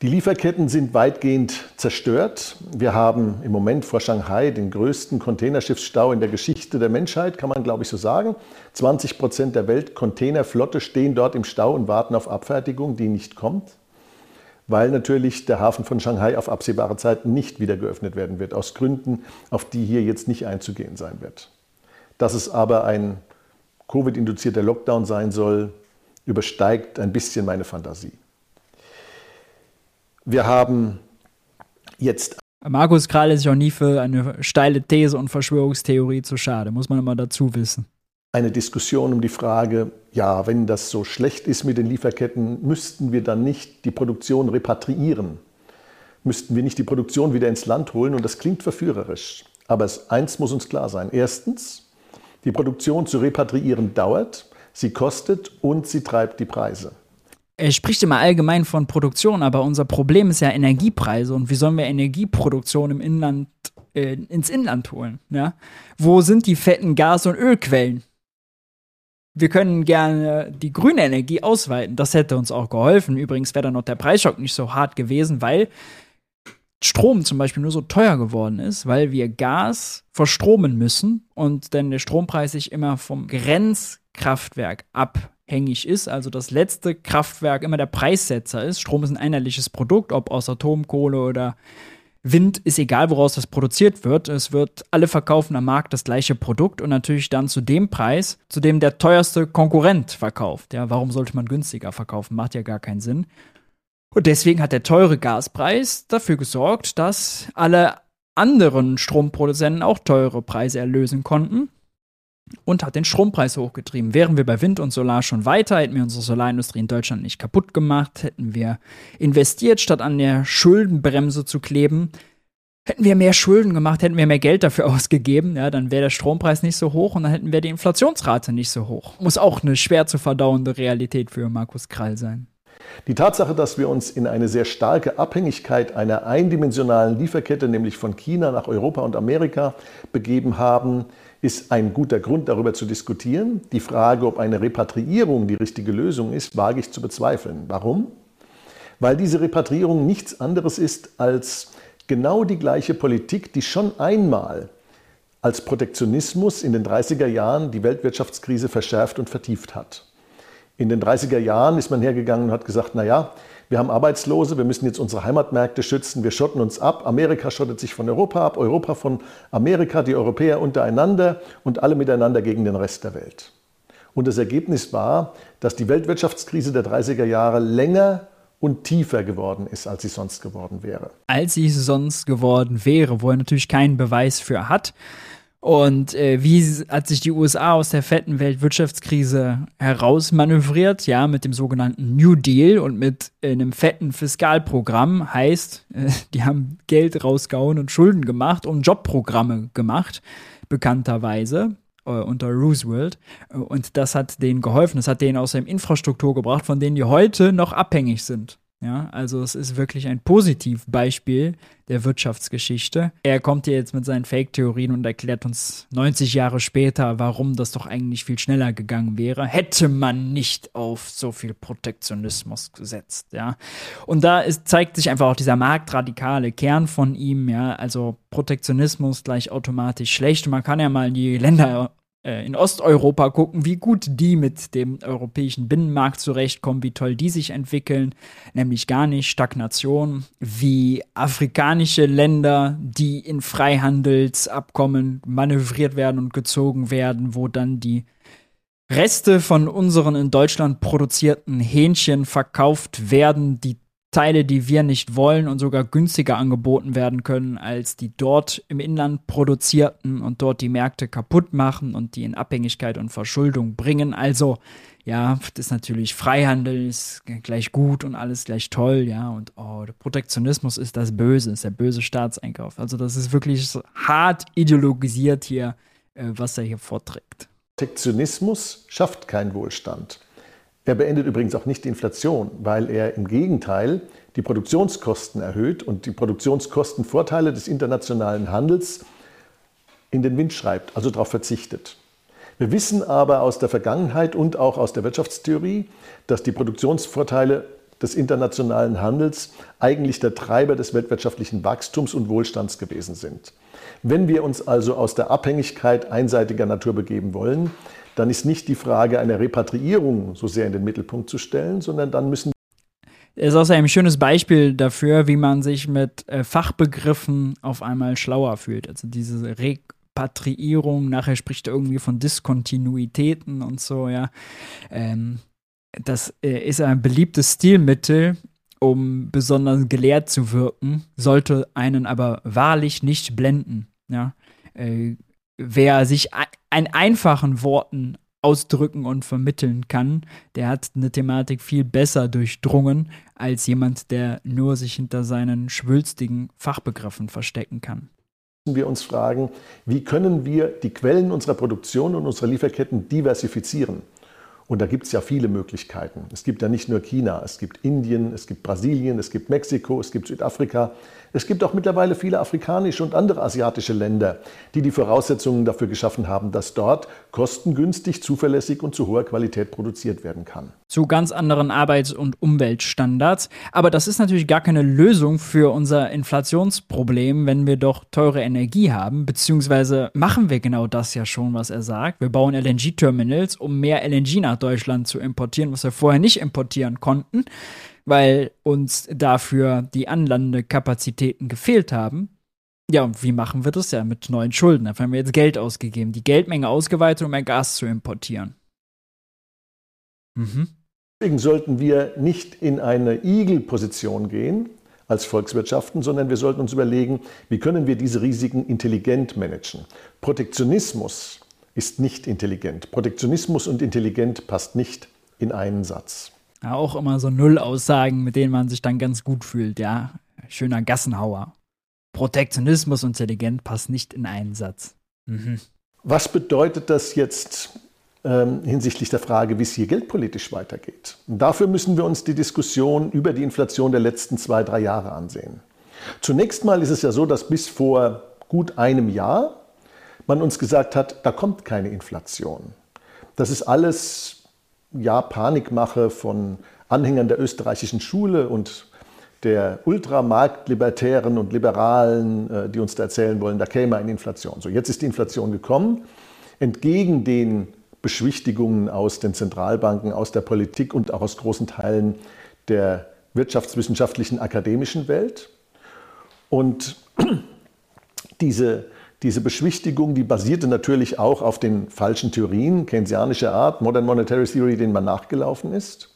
Die Lieferketten sind weitgehend zerstört. Wir haben im Moment vor Shanghai den größten Containerschiffsstau in der Geschichte der Menschheit, kann man glaube ich so sagen. 20 Prozent der Weltcontainerflotte stehen dort im Stau und warten auf Abfertigung, die nicht kommt weil natürlich der Hafen von Shanghai auf absehbare Zeit nicht wieder geöffnet werden wird, aus Gründen, auf die hier jetzt nicht einzugehen sein wird. Dass es aber ein Covid-induzierter Lockdown sein soll, übersteigt ein bisschen meine Fantasie. Wir haben jetzt. Markus Kral ist sich auch nie für eine steile These und Verschwörungstheorie zu schade, muss man immer dazu wissen eine Diskussion um die Frage, ja, wenn das so schlecht ist mit den Lieferketten, müssten wir dann nicht die Produktion repatriieren? Müssten wir nicht die Produktion wieder ins Land holen? Und das klingt verführerisch. Aber es, eins muss uns klar sein. Erstens, die Produktion zu repatriieren dauert, sie kostet und sie treibt die Preise. Er spricht immer allgemein von Produktion, aber unser Problem ist ja Energiepreise. Und wie sollen wir Energieproduktion im Inland äh, ins Inland holen? Ja? Wo sind die fetten Gas- und Ölquellen? wir können gerne die grüne Energie ausweiten. Das hätte uns auch geholfen. Übrigens wäre dann noch der Preisschock nicht so hart gewesen, weil Strom zum Beispiel nur so teuer geworden ist, weil wir Gas verstromen müssen und dann der Strompreis sich immer vom Grenzkraftwerk abhängig ist, also das letzte Kraftwerk immer der Preissetzer ist. Strom ist ein einheitliches Produkt, ob aus Atomkohle oder Wind ist egal, woraus das produziert wird. Es wird alle verkaufen am Markt das gleiche Produkt und natürlich dann zu dem Preis, zu dem der teuerste Konkurrent verkauft. Ja, warum sollte man günstiger verkaufen? Macht ja gar keinen Sinn. Und deswegen hat der teure Gaspreis dafür gesorgt, dass alle anderen Stromproduzenten auch teure Preise erlösen konnten und hat den Strompreis hochgetrieben. Wären wir bei Wind und Solar schon weiter, hätten wir unsere Solarindustrie in Deutschland nicht kaputt gemacht, hätten wir investiert, statt an der Schuldenbremse zu kleben, hätten wir mehr Schulden gemacht, hätten wir mehr Geld dafür ausgegeben, ja, dann wäre der Strompreis nicht so hoch und dann hätten wir die Inflationsrate nicht so hoch. Muss auch eine schwer zu verdauende Realität für Markus Krall sein. Die Tatsache, dass wir uns in eine sehr starke Abhängigkeit einer eindimensionalen Lieferkette, nämlich von China nach Europa und Amerika, begeben haben, ist ein guter Grund, darüber zu diskutieren. Die Frage, ob eine Repatriierung die richtige Lösung ist, wage ich zu bezweifeln. Warum? Weil diese Repatriierung nichts anderes ist als genau die gleiche Politik, die schon einmal als Protektionismus in den 30er Jahren die Weltwirtschaftskrise verschärft und vertieft hat. In den 30er Jahren ist man hergegangen und hat gesagt, naja, wir haben Arbeitslose, wir müssen jetzt unsere Heimatmärkte schützen, wir schotten uns ab. Amerika schottet sich von Europa ab, Europa von Amerika, die Europäer untereinander und alle miteinander gegen den Rest der Welt. Und das Ergebnis war, dass die Weltwirtschaftskrise der 30er Jahre länger und tiefer geworden ist, als sie sonst geworden wäre. Als sie sonst geworden wäre, wo er natürlich keinen Beweis für hat. Und äh, wie hat sich die USA aus der fetten Weltwirtschaftskrise herausmanövriert? Ja, mit dem sogenannten New Deal und mit äh, einem fetten Fiskalprogramm. Heißt, äh, die haben Geld rausgehauen und Schulden gemacht und Jobprogramme gemacht, bekannterweise äh, unter Roosevelt. Und das hat denen geholfen. Das hat denen aus der Infrastruktur gebracht, von denen die heute noch abhängig sind. Ja, also es ist wirklich ein Positivbeispiel der Wirtschaftsgeschichte. Er kommt hier jetzt mit seinen Fake-Theorien und erklärt uns 90 Jahre später, warum das doch eigentlich viel schneller gegangen wäre, hätte man nicht auf so viel Protektionismus gesetzt, ja. Und da ist, zeigt sich einfach auch dieser marktradikale Kern von ihm, ja. Also Protektionismus gleich automatisch schlecht. Man kann ja mal die Länder äh, in Osteuropa gucken, wie gut die mit dem europäischen Binnenmarkt zurechtkommen, wie toll die sich entwickeln, nämlich gar nicht Stagnation, wie afrikanische Länder, die in Freihandelsabkommen manövriert werden und gezogen werden, wo dann die Reste von unseren in Deutschland produzierten Hähnchen verkauft werden, die Teile, die wir nicht wollen und sogar günstiger angeboten werden können als die dort im Inland produzierten und dort die Märkte kaputt machen und die in Abhängigkeit und Verschuldung bringen. Also, ja, das ist natürlich Freihandel ist gleich gut und alles gleich toll, ja, und oh, der Protektionismus ist das Böse, ist der böse Staatseinkauf. Also, das ist wirklich hart ideologisiert hier, äh, was er hier vorträgt. Protektionismus schafft keinen Wohlstand. Er beendet übrigens auch nicht die Inflation, weil er im Gegenteil die Produktionskosten erhöht und die Produktionskostenvorteile des internationalen Handels in den Wind schreibt, also darauf verzichtet. Wir wissen aber aus der Vergangenheit und auch aus der Wirtschaftstheorie, dass die Produktionsvorteile des internationalen Handels eigentlich der Treiber des weltwirtschaftlichen Wachstums und Wohlstands gewesen sind. Wenn wir uns also aus der Abhängigkeit einseitiger Natur begeben wollen, dann ist nicht die Frage einer Repatriierung so sehr in den Mittelpunkt zu stellen, sondern dann müssen ist auch ein schönes Beispiel dafür, wie man sich mit äh, Fachbegriffen auf einmal schlauer fühlt. Also diese Repatriierung, nachher spricht er irgendwie von Diskontinuitäten und so, ja. Ähm, das äh, ist ein beliebtes Stilmittel, um besonders gelehrt zu wirken, sollte einen aber wahrlich nicht blenden, ja. Äh, wer sich in einfachen Worten ausdrücken und vermitteln kann, der hat eine Thematik viel besser durchdrungen als jemand, der nur sich hinter seinen schwülstigen Fachbegriffen verstecken kann. Wir uns fragen, wie können wir die Quellen unserer Produktion und unserer Lieferketten diversifizieren? Und da gibt es ja viele Möglichkeiten. Es gibt ja nicht nur China, es gibt Indien, es gibt Brasilien, es gibt Mexiko, es gibt Südafrika. Es gibt auch mittlerweile viele afrikanische und andere asiatische Länder, die die Voraussetzungen dafür geschaffen haben, dass dort kostengünstig, zuverlässig und zu hoher Qualität produziert werden kann. Zu ganz anderen Arbeits- und Umweltstandards. Aber das ist natürlich gar keine Lösung für unser Inflationsproblem, wenn wir doch teure Energie haben. Beziehungsweise machen wir genau das ja schon, was er sagt. Wir bauen LNG-Terminals, um mehr LNG nach Deutschland zu importieren, was wir vorher nicht importieren konnten weil uns dafür die Anlandekapazitäten gefehlt haben. Ja, und wie machen wir das ja mit neuen Schulden? Dafür haben wir jetzt Geld ausgegeben, die Geldmenge ausgeweitet, um mehr Gas zu importieren. Mhm. Deswegen sollten wir nicht in eine Igel-Position gehen als Volkswirtschaften, sondern wir sollten uns überlegen, wie können wir diese Risiken intelligent managen. Protektionismus ist nicht intelligent. Protektionismus und intelligent passt nicht in einen Satz. Ja, auch immer so Null-Aussagen, mit denen man sich dann ganz gut fühlt, ja. Schöner Gassenhauer. Protektionismus und intelligent passt nicht in einen Satz. Mhm. Was bedeutet das jetzt ähm, hinsichtlich der Frage, wie es hier geldpolitisch weitergeht? Und dafür müssen wir uns die Diskussion über die Inflation der letzten zwei, drei Jahre ansehen. Zunächst mal ist es ja so, dass bis vor gut einem Jahr man uns gesagt hat, da kommt keine Inflation. Das ist alles ja, Panikmache von Anhängern der österreichischen Schule und der Ultramarktlibertären und Liberalen, äh, die uns da erzählen wollen, da käme eine Inflation. So, jetzt ist die Inflation gekommen, entgegen den Beschwichtigungen aus den Zentralbanken, aus der Politik und auch aus großen Teilen der wirtschaftswissenschaftlichen akademischen Welt. Und diese diese Beschwichtigung, die basierte natürlich auch auf den falschen Theorien, keynesianischer Art, Modern Monetary Theory, denen man nachgelaufen ist.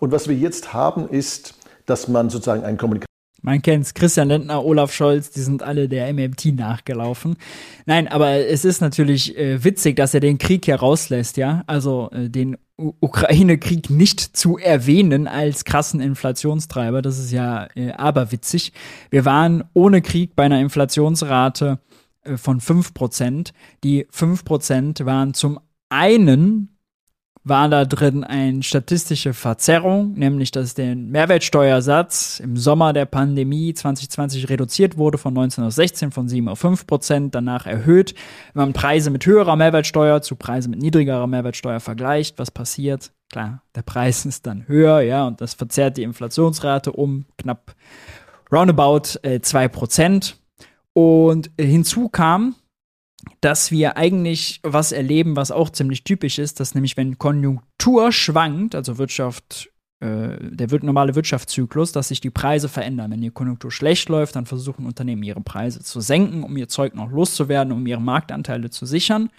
Und was wir jetzt haben, ist, dass man sozusagen einen Kommunikation man kennt's, Christian Lindner, Olaf Scholz, die sind alle der MMT nachgelaufen. Nein, aber es ist natürlich äh, witzig, dass er den Krieg herauslässt, ja. Also äh, den Ukraine-Krieg nicht zu erwähnen als krassen Inflationstreiber. Das ist ja äh, aberwitzig. Wir waren ohne Krieg bei einer Inflationsrate von 5%. Die 5% waren zum einen war da drin eine statistische Verzerrung, nämlich dass der Mehrwertsteuersatz im Sommer der Pandemie 2020 reduziert wurde von 19 auf 16, von 7 auf 5 Prozent, danach erhöht. Wenn man Preise mit höherer Mehrwertsteuer zu Preisen mit niedrigerer Mehrwertsteuer vergleicht, was passiert? Klar, der Preis ist dann höher, ja, und das verzerrt die Inflationsrate um knapp roundabout äh, 2 Prozent. Und hinzu kam, dass wir eigentlich was erleben, was auch ziemlich typisch ist, dass nämlich wenn Konjunktur schwankt, also Wirtschaft, äh, der normale Wirtschaftszyklus, dass sich die Preise verändern. Wenn die Konjunktur schlecht läuft, dann versuchen Unternehmen ihre Preise zu senken, um ihr Zeug noch loszuwerden, um ihre Marktanteile zu sichern.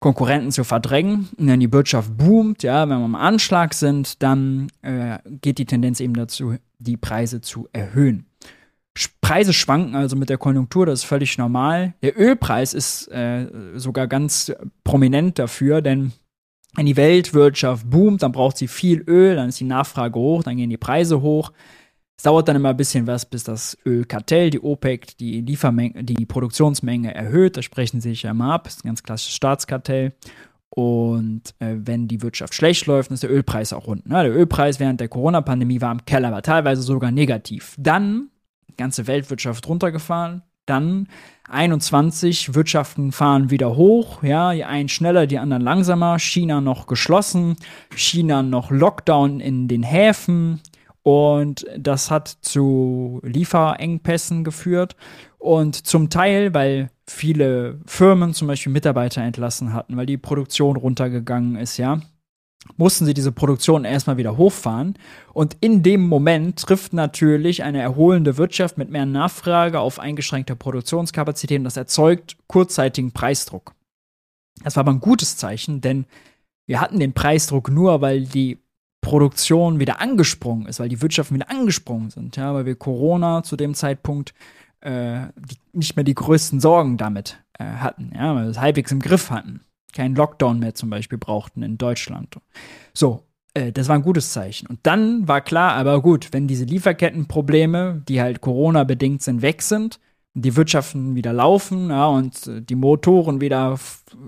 Konkurrenten zu verdrängen. Und wenn die Wirtschaft boomt, ja, wenn wir am Anschlag sind, dann äh, geht die Tendenz eben dazu, die Preise zu erhöhen. Preise schwanken also mit der Konjunktur, das ist völlig normal. Der Ölpreis ist äh, sogar ganz prominent dafür, denn wenn die Weltwirtschaft boomt, dann braucht sie viel Öl, dann ist die Nachfrage hoch, dann gehen die Preise hoch. Es dauert dann immer ein bisschen was, bis das Ölkartell, die OPEC, die Liefermenge, die Produktionsmenge erhöht. Da sprechen sie sich ja immer ab. Das ist ein ganz klassisches Staatskartell. Und äh, wenn die Wirtschaft schlecht läuft, dann ist der Ölpreis auch unten. Ja, der Ölpreis während der Corona-Pandemie war im Keller, aber teilweise sogar negativ. Dann ganze Weltwirtschaft runtergefahren. Dann 21 Wirtschaften fahren wieder hoch, ja, die einen schneller, die anderen langsamer. China noch geschlossen, China noch Lockdown in den Häfen und das hat zu Lieferengpässen geführt und zum Teil, weil viele Firmen zum Beispiel Mitarbeiter entlassen hatten, weil die Produktion runtergegangen ist, ja mussten sie diese Produktion erstmal wieder hochfahren. Und in dem Moment trifft natürlich eine erholende Wirtschaft mit mehr Nachfrage auf eingeschränkte Produktionskapazitäten. Das erzeugt kurzzeitigen Preisdruck. Das war aber ein gutes Zeichen, denn wir hatten den Preisdruck nur, weil die Produktion wieder angesprungen ist, weil die Wirtschaften wieder angesprungen sind, ja, weil wir Corona zu dem Zeitpunkt äh, die, nicht mehr die größten Sorgen damit äh, hatten, ja, weil wir es halbwegs im Griff hatten keinen Lockdown mehr zum Beispiel brauchten in Deutschland. So, äh, das war ein gutes Zeichen. Und dann war klar, aber gut, wenn diese Lieferkettenprobleme, die halt Corona-bedingt sind, weg sind, die Wirtschaften wieder laufen ja, und äh, die Motoren wieder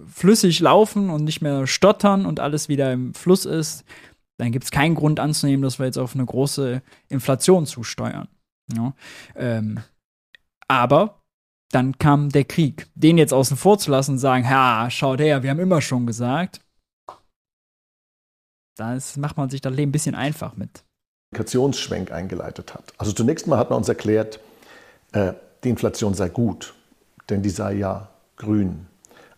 flüssig laufen und nicht mehr stottern und alles wieder im Fluss ist, dann gibt es keinen Grund anzunehmen, dass wir jetzt auf eine große Inflation zusteuern. Ja. Ähm, aber dann kam der Krieg. Den jetzt außen vor zu lassen und sagen, ja, schaut her, wir haben immer schon gesagt. Da macht man sich das Leben ein bisschen einfach mit. Kommunikationsschwenk eingeleitet hat. Also zunächst mal hat man uns erklärt, äh, die Inflation sei gut, denn die sei ja grün.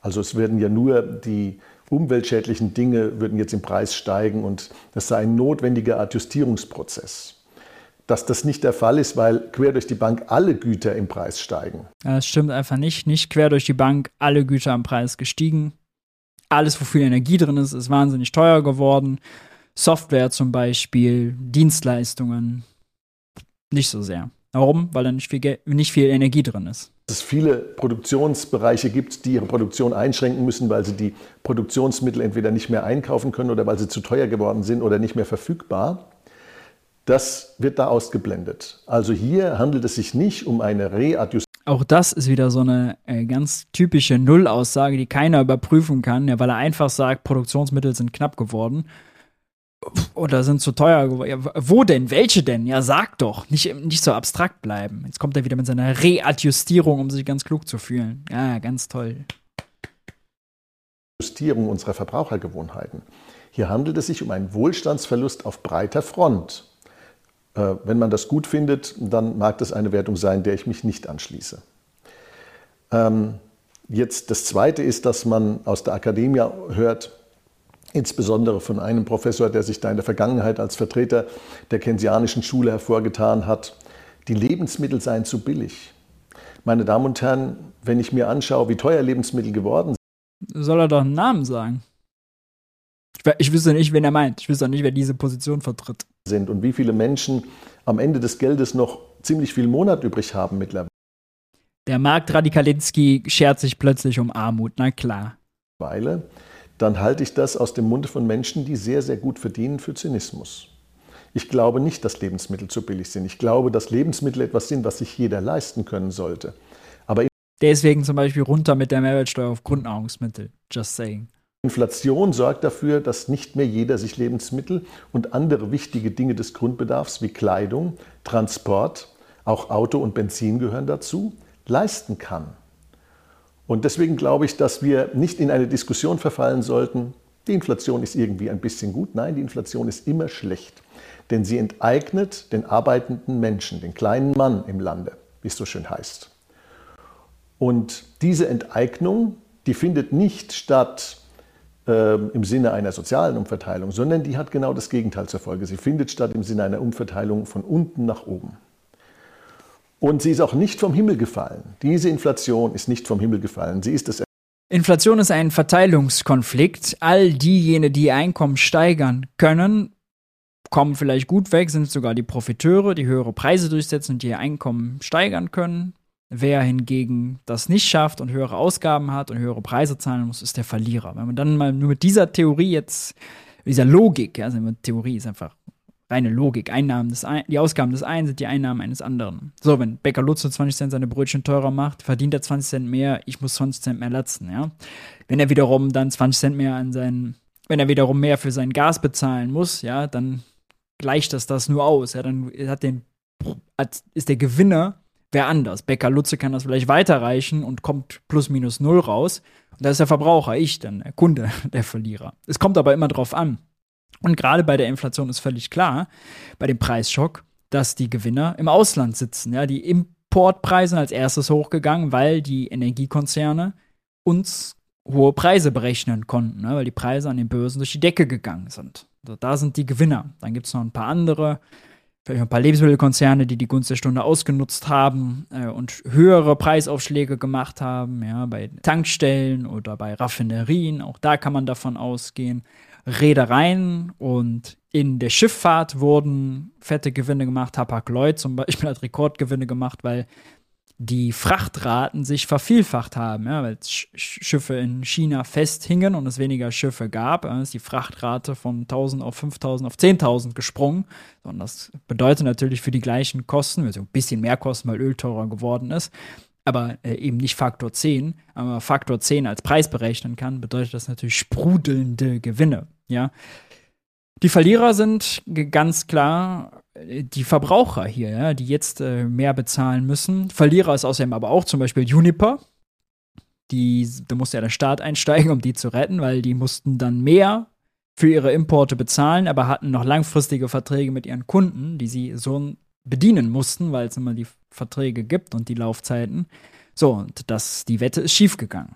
Also es werden ja nur die umweltschädlichen Dinge würden jetzt im Preis steigen und das sei ein notwendiger Adjustierungsprozess dass das nicht der Fall ist, weil quer durch die Bank alle Güter im Preis steigen. Das stimmt einfach nicht. Nicht quer durch die Bank alle Güter im Preis gestiegen. Alles, wo viel Energie drin ist, ist wahnsinnig teuer geworden. Software zum Beispiel, Dienstleistungen nicht so sehr. Warum? Weil da nicht viel, nicht viel Energie drin ist. Dass es viele Produktionsbereiche gibt, die ihre Produktion einschränken müssen, weil sie die Produktionsmittel entweder nicht mehr einkaufen können oder weil sie zu teuer geworden sind oder nicht mehr verfügbar. Das wird da ausgeblendet. Also hier handelt es sich nicht um eine Readjustierung. Auch das ist wieder so eine äh, ganz typische Nullaussage, die keiner überprüfen kann, ja, weil er einfach sagt, Produktionsmittel sind knapp geworden oder sind zu teuer geworden. Ja, wo denn? Welche denn? Ja, sag doch. Nicht, nicht so abstrakt bleiben. Jetzt kommt er wieder mit seiner Readjustierung, um sich ganz klug zu fühlen. Ja, ganz toll. Justierung unserer Verbrauchergewohnheiten. Hier handelt es sich um einen Wohlstandsverlust auf breiter Front. Äh, wenn man das gut findet, dann mag das eine Wertung sein, der ich mich nicht anschließe. Ähm, jetzt das Zweite ist, dass man aus der Akademie hört, insbesondere von einem Professor, der sich da in der Vergangenheit als Vertreter der keynesianischen Schule hervorgetan hat, die Lebensmittel seien zu billig. Meine Damen und Herren, wenn ich mir anschaue, wie teuer Lebensmittel geworden sind. Soll er doch einen Namen sagen? Ich, ich wüsste nicht, wen er meint. Ich wüsste auch nicht, wer diese Position vertritt sind und wie viele Menschen am Ende des Geldes noch ziemlich viel Monat übrig haben mittlerweile. Der Markt Radikalinski schert sich plötzlich um Armut, na klar. Dann halte ich das aus dem Munde von Menschen, die sehr, sehr gut verdienen, für Zynismus. Ich glaube nicht, dass Lebensmittel zu billig sind. Ich glaube, dass Lebensmittel etwas sind, was sich jeder leisten können sollte. Aber Deswegen zum Beispiel runter mit der Mehrwertsteuer auf Grundnahrungsmittel. Just saying. Inflation sorgt dafür, dass nicht mehr jeder sich Lebensmittel und andere wichtige Dinge des Grundbedarfs wie Kleidung, Transport, auch Auto und Benzin gehören dazu, leisten kann. Und deswegen glaube ich, dass wir nicht in eine Diskussion verfallen sollten, die Inflation ist irgendwie ein bisschen gut. Nein, die Inflation ist immer schlecht, denn sie enteignet den arbeitenden Menschen, den kleinen Mann im Lande, wie es so schön heißt. Und diese Enteignung, die findet nicht statt im Sinne einer sozialen Umverteilung, sondern die hat genau das Gegenteil zur Folge. Sie findet statt im Sinne einer Umverteilung von unten nach oben. Und sie ist auch nicht vom Himmel gefallen. Diese Inflation ist nicht vom Himmel gefallen. Sie ist das Inflation ist ein Verteilungskonflikt. All diejenigen, die Einkommen steigern können, kommen vielleicht gut weg, sind sogar die Profiteure, die höhere Preise durchsetzen und ihr Einkommen steigern können. Wer hingegen das nicht schafft und höhere Ausgaben hat und höhere Preise zahlen muss, ist der Verlierer. Wenn man dann mal nur mit dieser Theorie jetzt, dieser Logik, also Theorie ist einfach reine Logik, Einnahmen des ein, die Ausgaben des einen sind die Einnahmen eines anderen. So, wenn Bäcker Lutze 20 Cent seine Brötchen teurer macht, verdient er 20 Cent mehr, ich muss 20 Cent mehr latzen, ja. Wenn er wiederum dann 20 Cent mehr an seinen, wenn er wiederum mehr für sein Gas bezahlen muss, ja, dann gleicht das das nur aus, ja, dann hat den, ist der Gewinner wer anders. Bäcker Lutze kann das vielleicht weiterreichen und kommt plus minus null raus. Und da ist der Verbraucher, ich dann, der Kunde, der Verlierer. Es kommt aber immer drauf an. Und gerade bei der Inflation ist völlig klar, bei dem Preisschock, dass die Gewinner im Ausland sitzen. Ja, die Importpreise sind als erstes hochgegangen, weil die Energiekonzerne uns hohe Preise berechnen konnten, ne, weil die Preise an den Börsen durch die Decke gegangen sind. Also da sind die Gewinner. Dann gibt es noch ein paar andere, vielleicht ein paar Lebensmittelkonzerne, die die Gunst der Stunde ausgenutzt haben äh, und höhere Preisaufschläge gemacht haben, ja, bei Tankstellen oder bei Raffinerien. Auch da kann man davon ausgehen. Reedereien und in der Schifffahrt wurden fette Gewinne gemacht. Hapag-Lloyd zum Beispiel hat Rekordgewinne gemacht, weil die Frachtraten sich vervielfacht haben, ja, weil Schiffe in China festhingen und es weniger Schiffe gab, ist die Frachtrate von 1000 auf 5000 auf 10.000 gesprungen. Und das bedeutet natürlich für die gleichen Kosten, also ein bisschen mehr Kosten, weil Öl teurer geworden ist, aber äh, eben nicht Faktor 10, aber Faktor 10 als Preis berechnen kann, bedeutet das natürlich sprudelnde Gewinne, ja. Die Verlierer sind ganz klar die Verbraucher hier, ja, die jetzt äh, mehr bezahlen müssen. Verlierer ist außerdem aber auch zum Beispiel Juniper. Die, da musste ja der Staat einsteigen, um die zu retten, weil die mussten dann mehr für ihre Importe bezahlen, aber hatten noch langfristige Verträge mit ihren Kunden, die sie so bedienen mussten, weil es immer die Verträge gibt und die Laufzeiten. So, und das, die Wette ist schiefgegangen.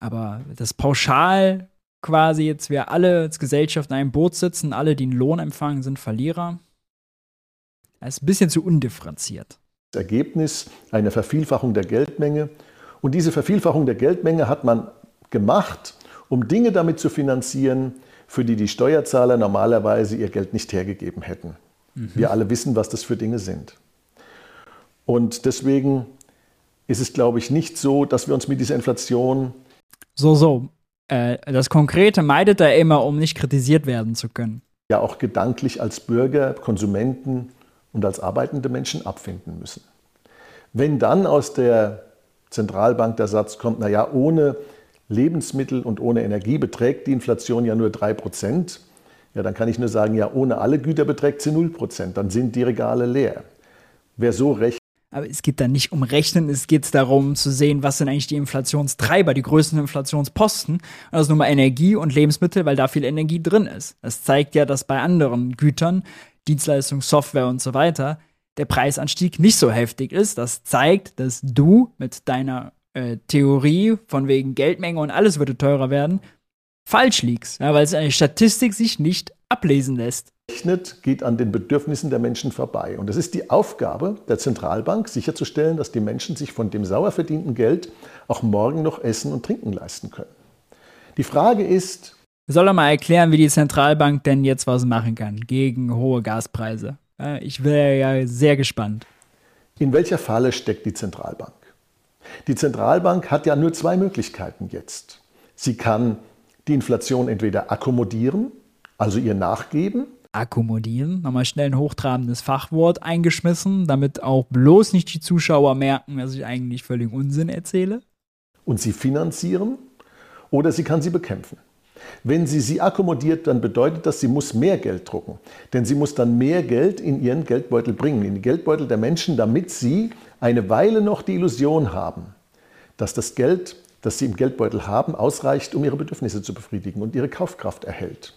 Aber das pauschal quasi jetzt wir alle als Gesellschaft in einem Boot sitzen, alle, die einen Lohn empfangen, sind Verlierer. Das ist ein bisschen zu undifferenziert. Das Ergebnis einer Vervielfachung der Geldmenge. Und diese Vervielfachung der Geldmenge hat man gemacht, um Dinge damit zu finanzieren, für die die Steuerzahler normalerweise ihr Geld nicht hergegeben hätten. Mhm. Wir alle wissen, was das für Dinge sind. Und deswegen ist es, glaube ich, nicht so, dass wir uns mit dieser Inflation. So, so. Äh, das Konkrete meidet er immer, um nicht kritisiert werden zu können. Ja, auch gedanklich als Bürger, Konsumenten und als arbeitende Menschen abfinden müssen. Wenn dann aus der Zentralbank der Satz kommt, naja, ohne Lebensmittel und ohne Energie beträgt die Inflation ja nur 3 Prozent, ja, dann kann ich nur sagen, ja, ohne alle Güter beträgt sie 0 Prozent, dann sind die Regale leer. Wer so rechnet, aber es geht da nicht um Rechnen, es geht darum zu sehen, was sind eigentlich die Inflationstreiber, die größten Inflationsposten. Und das ist nun mal Energie und Lebensmittel, weil da viel Energie drin ist. Das zeigt ja, dass bei anderen Gütern, Dienstleistung, Software und so weiter, der Preisanstieg nicht so heftig ist. Das zeigt, dass du mit deiner äh, Theorie von wegen Geldmenge und alles würde teurer werden, falsch liegst. Ja, weil es eine Statistik sich nicht ablesen lässt rechnet, geht an den Bedürfnissen der Menschen vorbei. Und es ist die Aufgabe der Zentralbank, sicherzustellen, dass die Menschen sich von dem sauer verdienten Geld auch morgen noch Essen und Trinken leisten können. Die Frage ist. Soll er mal erklären, wie die Zentralbank denn jetzt was machen kann gegen hohe Gaspreise? Ich wäre ja sehr gespannt. In welcher Falle steckt die Zentralbank? Die Zentralbank hat ja nur zwei Möglichkeiten jetzt. Sie kann die Inflation entweder akkommodieren, also ihr nachgeben, akkommodieren. Nochmal schnell ein hochtrabendes Fachwort eingeschmissen, damit auch bloß nicht die Zuschauer merken, dass ich eigentlich völlig Unsinn erzähle. Und sie finanzieren oder sie kann sie bekämpfen. Wenn sie sie akkommodiert, dann bedeutet das, sie muss mehr Geld drucken. Denn sie muss dann mehr Geld in ihren Geldbeutel bringen, in die Geldbeutel der Menschen, damit sie eine Weile noch die Illusion haben, dass das Geld, das sie im Geldbeutel haben, ausreicht, um ihre Bedürfnisse zu befriedigen und ihre Kaufkraft erhält.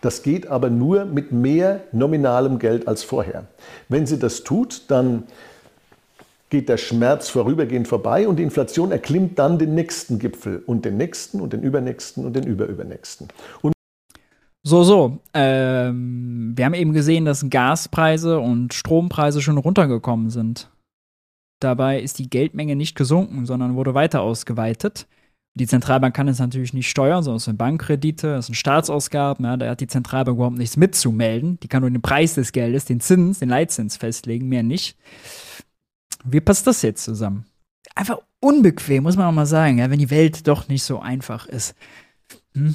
Das geht aber nur mit mehr nominalem Geld als vorher. Wenn sie das tut, dann geht der Schmerz vorübergehend vorbei und die Inflation erklimmt dann den nächsten Gipfel und den nächsten und den übernächsten und den überübernächsten. Und so, so. Ähm, wir haben eben gesehen, dass Gaspreise und Strompreise schon runtergekommen sind. Dabei ist die Geldmenge nicht gesunken, sondern wurde weiter ausgeweitet. Die Zentralbank kann es natürlich nicht steuern, sondern es sind Bankkredite, es sind Staatsausgaben. Ja, da hat die Zentralbank überhaupt nichts mitzumelden. Die kann nur den Preis des Geldes, den Zins, den Leitzins festlegen, mehr nicht. Wie passt das jetzt zusammen? Einfach unbequem, muss man auch mal sagen, ja, wenn die Welt doch nicht so einfach ist. Hm?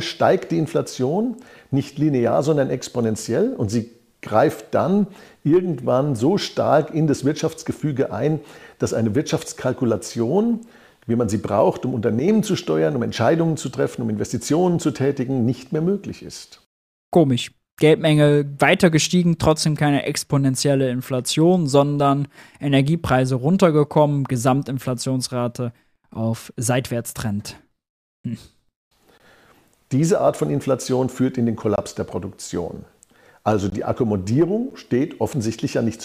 steigt die Inflation nicht linear, sondern exponentiell und sie greift dann irgendwann so stark in das Wirtschaftsgefüge ein, dass eine Wirtschaftskalkulation, wie man sie braucht, um Unternehmen zu steuern, um Entscheidungen zu treffen, um Investitionen zu tätigen, nicht mehr möglich ist. Komisch. Geldmenge weiter gestiegen, trotzdem keine exponentielle Inflation, sondern Energiepreise runtergekommen, Gesamtinflationsrate auf Seitwärtstrend. Hm. Diese Art von Inflation führt in den Kollaps der Produktion. Also die Akkommodierung steht offensichtlich ja nicht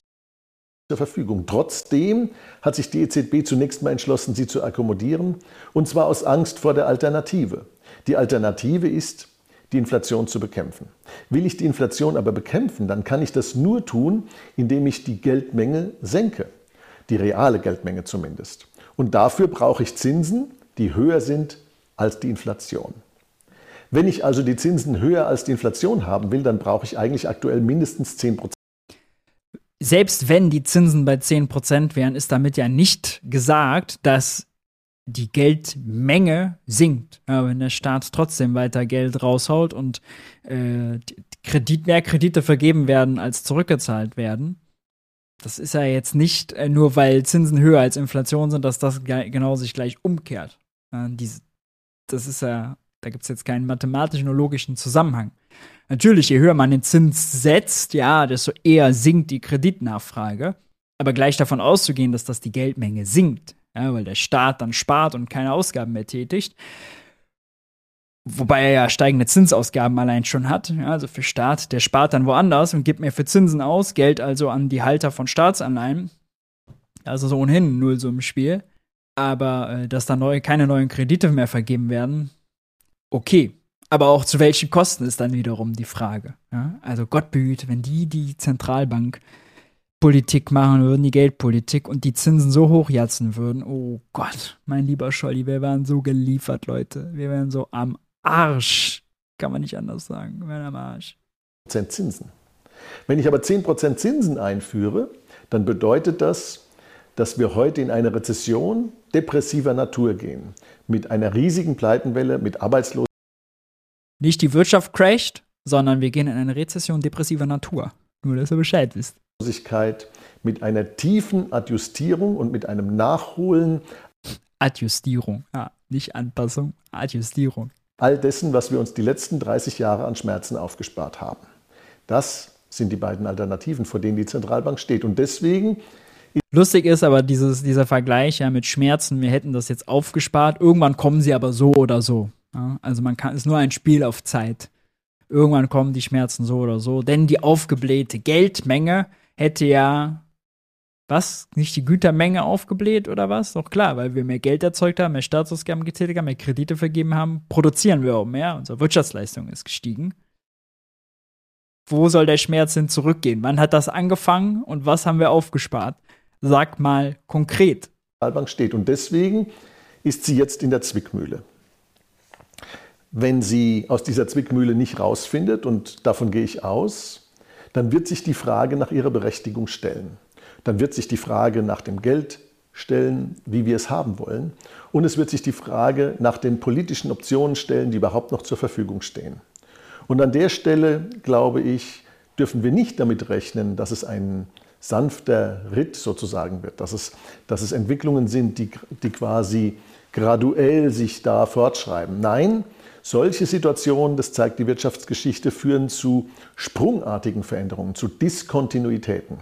zur Verfügung. Trotzdem hat sich die EZB zunächst mal entschlossen, sie zu akkommodieren, und zwar aus Angst vor der Alternative. Die Alternative ist, die Inflation zu bekämpfen. Will ich die Inflation aber bekämpfen, dann kann ich das nur tun, indem ich die Geldmenge senke, die reale Geldmenge zumindest. Und dafür brauche ich Zinsen, die höher sind als die Inflation. Wenn ich also die Zinsen höher als die Inflation haben will, dann brauche ich eigentlich aktuell mindestens 10 Prozent. Selbst wenn die Zinsen bei 10 Prozent wären, ist damit ja nicht gesagt, dass die Geldmenge sinkt. Ja, wenn der Staat trotzdem weiter Geld raushaut und äh, Kredit, mehr Kredite vergeben werden, als zurückgezahlt werden. Das ist ja jetzt nicht äh, nur, weil Zinsen höher als Inflation sind, dass das genau sich gleich umkehrt. Ja, diese, das ist ja da gibt es jetzt keinen mathematischen oder logischen Zusammenhang. Natürlich, je höher man den Zins setzt, ja, desto eher sinkt die Kreditnachfrage. Aber gleich davon auszugehen, dass das die Geldmenge sinkt, ja, weil der Staat dann spart und keine Ausgaben mehr tätigt, wobei er ja steigende Zinsausgaben allein schon hat. Ja, also für Staat, der spart dann woanders und gibt mehr für Zinsen aus, Geld also an die Halter von Staatsanleihen. Also so ohnehin null so im Spiel. Aber äh, dass da neu, keine neuen Kredite mehr vergeben werden, okay. Aber auch zu welchen Kosten ist dann wiederum die Frage. Ja? Also Gott behüte, wenn die die Zentralbank Politik machen würden, die Geldpolitik und die Zinsen so hochjatzen würden. Oh Gott, mein lieber Scholli, wir wären so geliefert, Leute. Wir wären so am Arsch. Kann man nicht anders sagen. Wir wären am Arsch. Zinsen. Wenn ich aber 10% Zinsen einführe, dann bedeutet das, dass wir heute in eine Rezession depressiver Natur gehen. Mit einer riesigen Pleitenwelle, mit Arbeitslosigkeit. Nicht die Wirtschaft crasht, sondern wir gehen in eine Rezession depressiver Natur. Nur, dass ihr Bescheid wisst. Mit einer tiefen Adjustierung und mit einem Nachholen. Adjustierung, ja, nicht Anpassung, Adjustierung. All dessen, was wir uns die letzten 30 Jahre an Schmerzen aufgespart haben. Das sind die beiden Alternativen, vor denen die Zentralbank steht. Und deswegen Lustig ist aber dieses, dieser Vergleich ja mit Schmerzen, wir hätten das jetzt aufgespart, irgendwann kommen sie aber so oder so. Ja? Also man kann, es ist nur ein Spiel auf Zeit. Irgendwann kommen die Schmerzen so oder so, denn die aufgeblähte Geldmenge hätte ja was? Nicht die Gütermenge aufgebläht oder was? Doch klar, weil wir mehr Geld erzeugt haben, mehr Staatsausgaben getätigt haben, mehr Kredite vergeben haben, produzieren wir auch mehr. Unsere Wirtschaftsleistung ist gestiegen. Wo soll der Schmerz hin zurückgehen? Wann hat das angefangen und was haben wir aufgespart? Sag mal konkret. Bank steht und deswegen ist sie jetzt in der Zwickmühle. Wenn sie aus dieser Zwickmühle nicht rausfindet, und davon gehe ich aus, dann wird sich die Frage nach ihrer Berechtigung stellen. Dann wird sich die Frage nach dem Geld stellen, wie wir es haben wollen. Und es wird sich die Frage nach den politischen Optionen stellen, die überhaupt noch zur Verfügung stehen. Und an der Stelle, glaube ich, dürfen wir nicht damit rechnen, dass es einen sanfter Ritt sozusagen wird, dass es, dass es Entwicklungen sind, die, die quasi graduell sich da fortschreiben. Nein, solche Situationen, das zeigt die Wirtschaftsgeschichte, führen zu sprungartigen Veränderungen, zu Diskontinuitäten.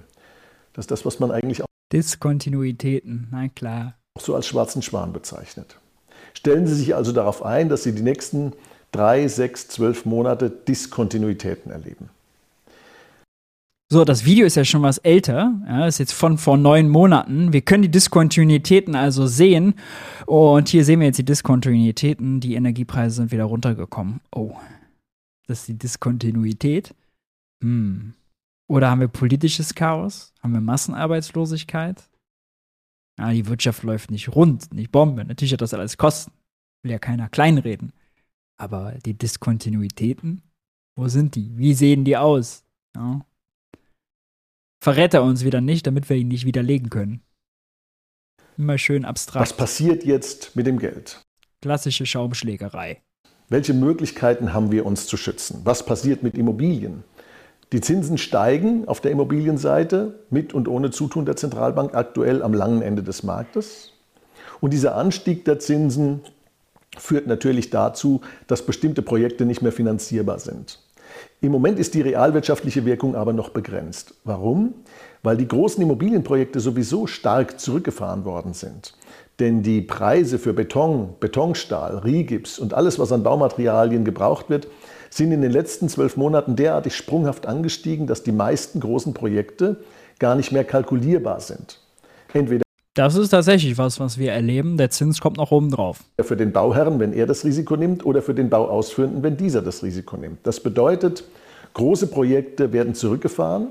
Das ist das, was man eigentlich auch Diskontinuitäten, na klar. so als schwarzen Schwan bezeichnet. Stellen Sie sich also darauf ein, dass Sie die nächsten drei, sechs, zwölf Monate Diskontinuitäten erleben. So, das Video ist ja schon was älter, ja, ist jetzt von vor neun Monaten. Wir können die Diskontinuitäten also sehen. Und hier sehen wir jetzt die Diskontinuitäten. Die Energiepreise sind wieder runtergekommen. Oh, das ist die Diskontinuität. Hm. Oder haben wir politisches Chaos? Haben wir Massenarbeitslosigkeit? Ja, die Wirtschaft läuft nicht rund, nicht Bombe. Natürlich hat das alles Kosten. Will ja keiner kleinreden. Aber die Diskontinuitäten, wo sind die? Wie sehen die aus? Ja verrät er uns wieder nicht, damit wir ihn nicht widerlegen können. Immer schön abstrakt. Was passiert jetzt mit dem Geld? Klassische Schaumschlägerei. Welche Möglichkeiten haben wir uns zu schützen? Was passiert mit Immobilien? Die Zinsen steigen auf der Immobilienseite mit und ohne Zutun der Zentralbank aktuell am langen Ende des Marktes. Und dieser Anstieg der Zinsen führt natürlich dazu, dass bestimmte Projekte nicht mehr finanzierbar sind. Im Moment ist die realwirtschaftliche Wirkung aber noch begrenzt. Warum? Weil die großen Immobilienprojekte sowieso stark zurückgefahren worden sind. Denn die Preise für Beton, Betonstahl, Rigips und alles, was an Baumaterialien gebraucht wird, sind in den letzten zwölf Monaten derartig sprunghaft angestiegen, dass die meisten großen Projekte gar nicht mehr kalkulierbar sind. Entweder das ist tatsächlich was, was wir erleben. Der Zins kommt noch oben drauf. Für den Bauherrn, wenn er das Risiko nimmt, oder für den Bauausführenden, wenn dieser das Risiko nimmt. Das bedeutet, große Projekte werden zurückgefahren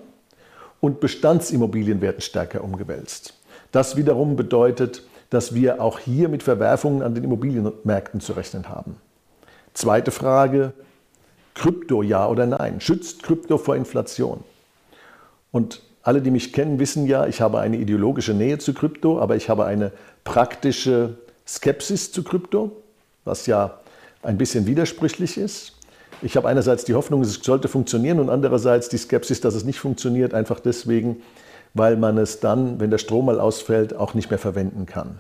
und Bestandsimmobilien werden stärker umgewälzt. Das wiederum bedeutet, dass wir auch hier mit Verwerfungen an den Immobilienmärkten zu rechnen haben. Zweite Frage, Krypto ja oder nein? Schützt Krypto vor Inflation? Und alle, die mich kennen, wissen ja, ich habe eine ideologische Nähe zu Krypto, aber ich habe eine praktische Skepsis zu Krypto, was ja ein bisschen widersprüchlich ist. Ich habe einerseits die Hoffnung, es sollte funktionieren und andererseits die Skepsis, dass es nicht funktioniert, einfach deswegen, weil man es dann, wenn der Strom mal ausfällt, auch nicht mehr verwenden kann.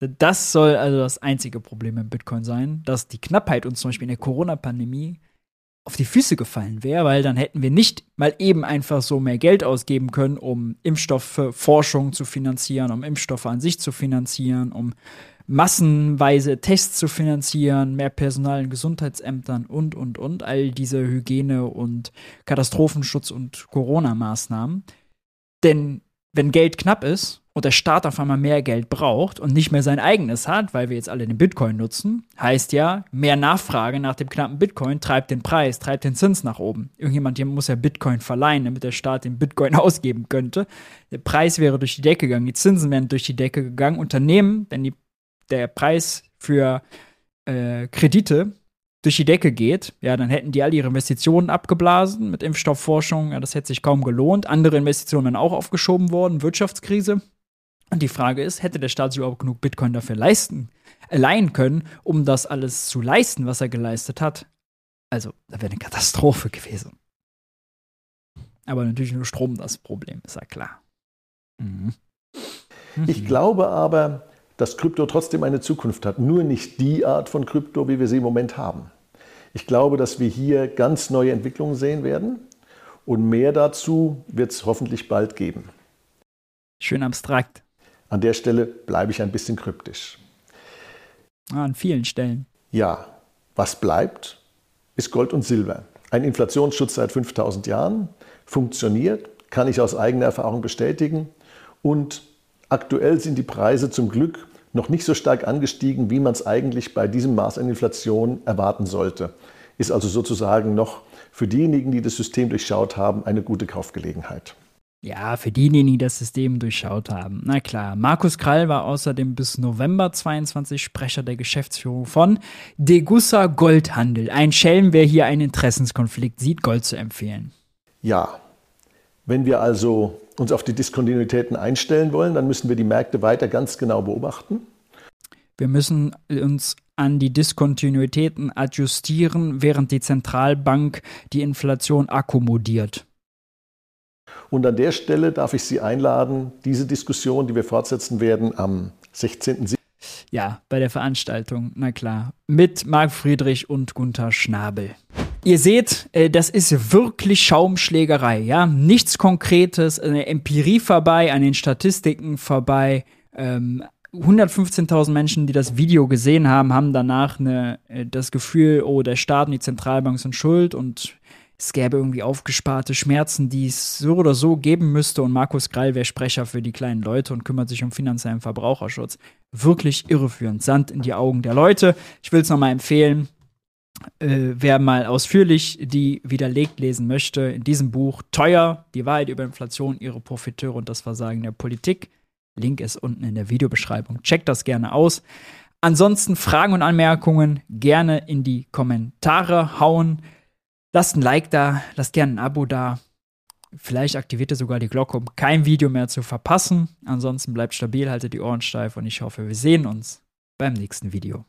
Das soll also das einzige Problem im Bitcoin sein, dass die Knappheit uns zum Beispiel in der Corona-Pandemie auf die Füße gefallen wäre, weil dann hätten wir nicht mal eben einfach so mehr Geld ausgeben können, um Impfstoffforschung zu finanzieren, um Impfstoffe an sich zu finanzieren, um massenweise Tests zu finanzieren, mehr Personal in Gesundheitsämtern und, und, und, all diese Hygiene- und Katastrophenschutz- und Corona-Maßnahmen. Denn wenn Geld knapp ist, und der Staat auf einmal mehr Geld braucht und nicht mehr sein eigenes hat, weil wir jetzt alle den Bitcoin nutzen, heißt ja, mehr Nachfrage nach dem knappen Bitcoin treibt den Preis, treibt den Zins nach oben. Irgendjemand hier muss ja Bitcoin verleihen, damit der Staat den Bitcoin ausgeben könnte. Der Preis wäre durch die Decke gegangen, die Zinsen wären durch die Decke gegangen. Unternehmen, wenn die, der Preis für äh, Kredite durch die Decke geht, ja, dann hätten die all ihre Investitionen abgeblasen mit Impfstoffforschung, ja, das hätte sich kaum gelohnt. Andere Investitionen auch aufgeschoben worden, Wirtschaftskrise. Und die Frage ist, hätte der Staat sich überhaupt genug Bitcoin dafür leisten, leihen können, um das alles zu leisten, was er geleistet hat? Also, da wäre eine Katastrophe gewesen. Aber natürlich nur Strom das Problem, ist ja klar. Mhm. Ich glaube aber, dass Krypto trotzdem eine Zukunft hat. Nur nicht die Art von Krypto, wie wir sie im Moment haben. Ich glaube, dass wir hier ganz neue Entwicklungen sehen werden. Und mehr dazu wird es hoffentlich bald geben. Schön abstrakt. An der Stelle bleibe ich ein bisschen kryptisch. Ah, an vielen Stellen. Ja, was bleibt, ist Gold und Silber. Ein Inflationsschutz seit 5000 Jahren, funktioniert, kann ich aus eigener Erfahrung bestätigen. Und aktuell sind die Preise zum Glück noch nicht so stark angestiegen, wie man es eigentlich bei diesem Maß an Inflation erwarten sollte. Ist also sozusagen noch für diejenigen, die das System durchschaut haben, eine gute Kaufgelegenheit. Ja, für diejenigen, die das System durchschaut haben. Na klar, Markus Krall war außerdem bis November 22 Sprecher der Geschäftsführung von Degussa Goldhandel. Ein Schelm, wer hier einen Interessenskonflikt sieht, Gold zu empfehlen. Ja, wenn wir also uns auf die Diskontinuitäten einstellen wollen, dann müssen wir die Märkte weiter ganz genau beobachten. Wir müssen uns an die Diskontinuitäten adjustieren, während die Zentralbank die Inflation akkommodiert. Und an der Stelle darf ich Sie einladen, diese Diskussion, die wir fortsetzen werden am 16. Ja, bei der Veranstaltung, na klar, mit Marc Friedrich und Gunther Schnabel. Ihr seht, äh, das ist wirklich Schaumschlägerei, ja. Nichts Konkretes, eine Empirie vorbei, an den Statistiken vorbei. Ähm, 115.000 Menschen, die das Video gesehen haben, haben danach eine, äh, das Gefühl, oh, der Staat und die Zentralbank sind schuld und es gäbe irgendwie aufgesparte Schmerzen, die es so oder so geben müsste. Und Markus Greil wäre Sprecher für die kleinen Leute und kümmert sich um finanziellen Verbraucherschutz. Wirklich irreführend. Sand in die Augen der Leute. Ich will es nochmal empfehlen. Äh, wer mal ausführlich die widerlegt lesen möchte, in diesem Buch Teuer, die Wahrheit über Inflation, ihre Profiteure und das Versagen der Politik. Link ist unten in der Videobeschreibung. Checkt das gerne aus. Ansonsten Fragen und Anmerkungen gerne in die Kommentare hauen. Lasst ein Like da, lasst gerne ein Abo da. Vielleicht aktiviert ihr sogar die Glocke, um kein Video mehr zu verpassen. Ansonsten bleibt stabil, haltet die Ohren steif und ich hoffe, wir sehen uns beim nächsten Video.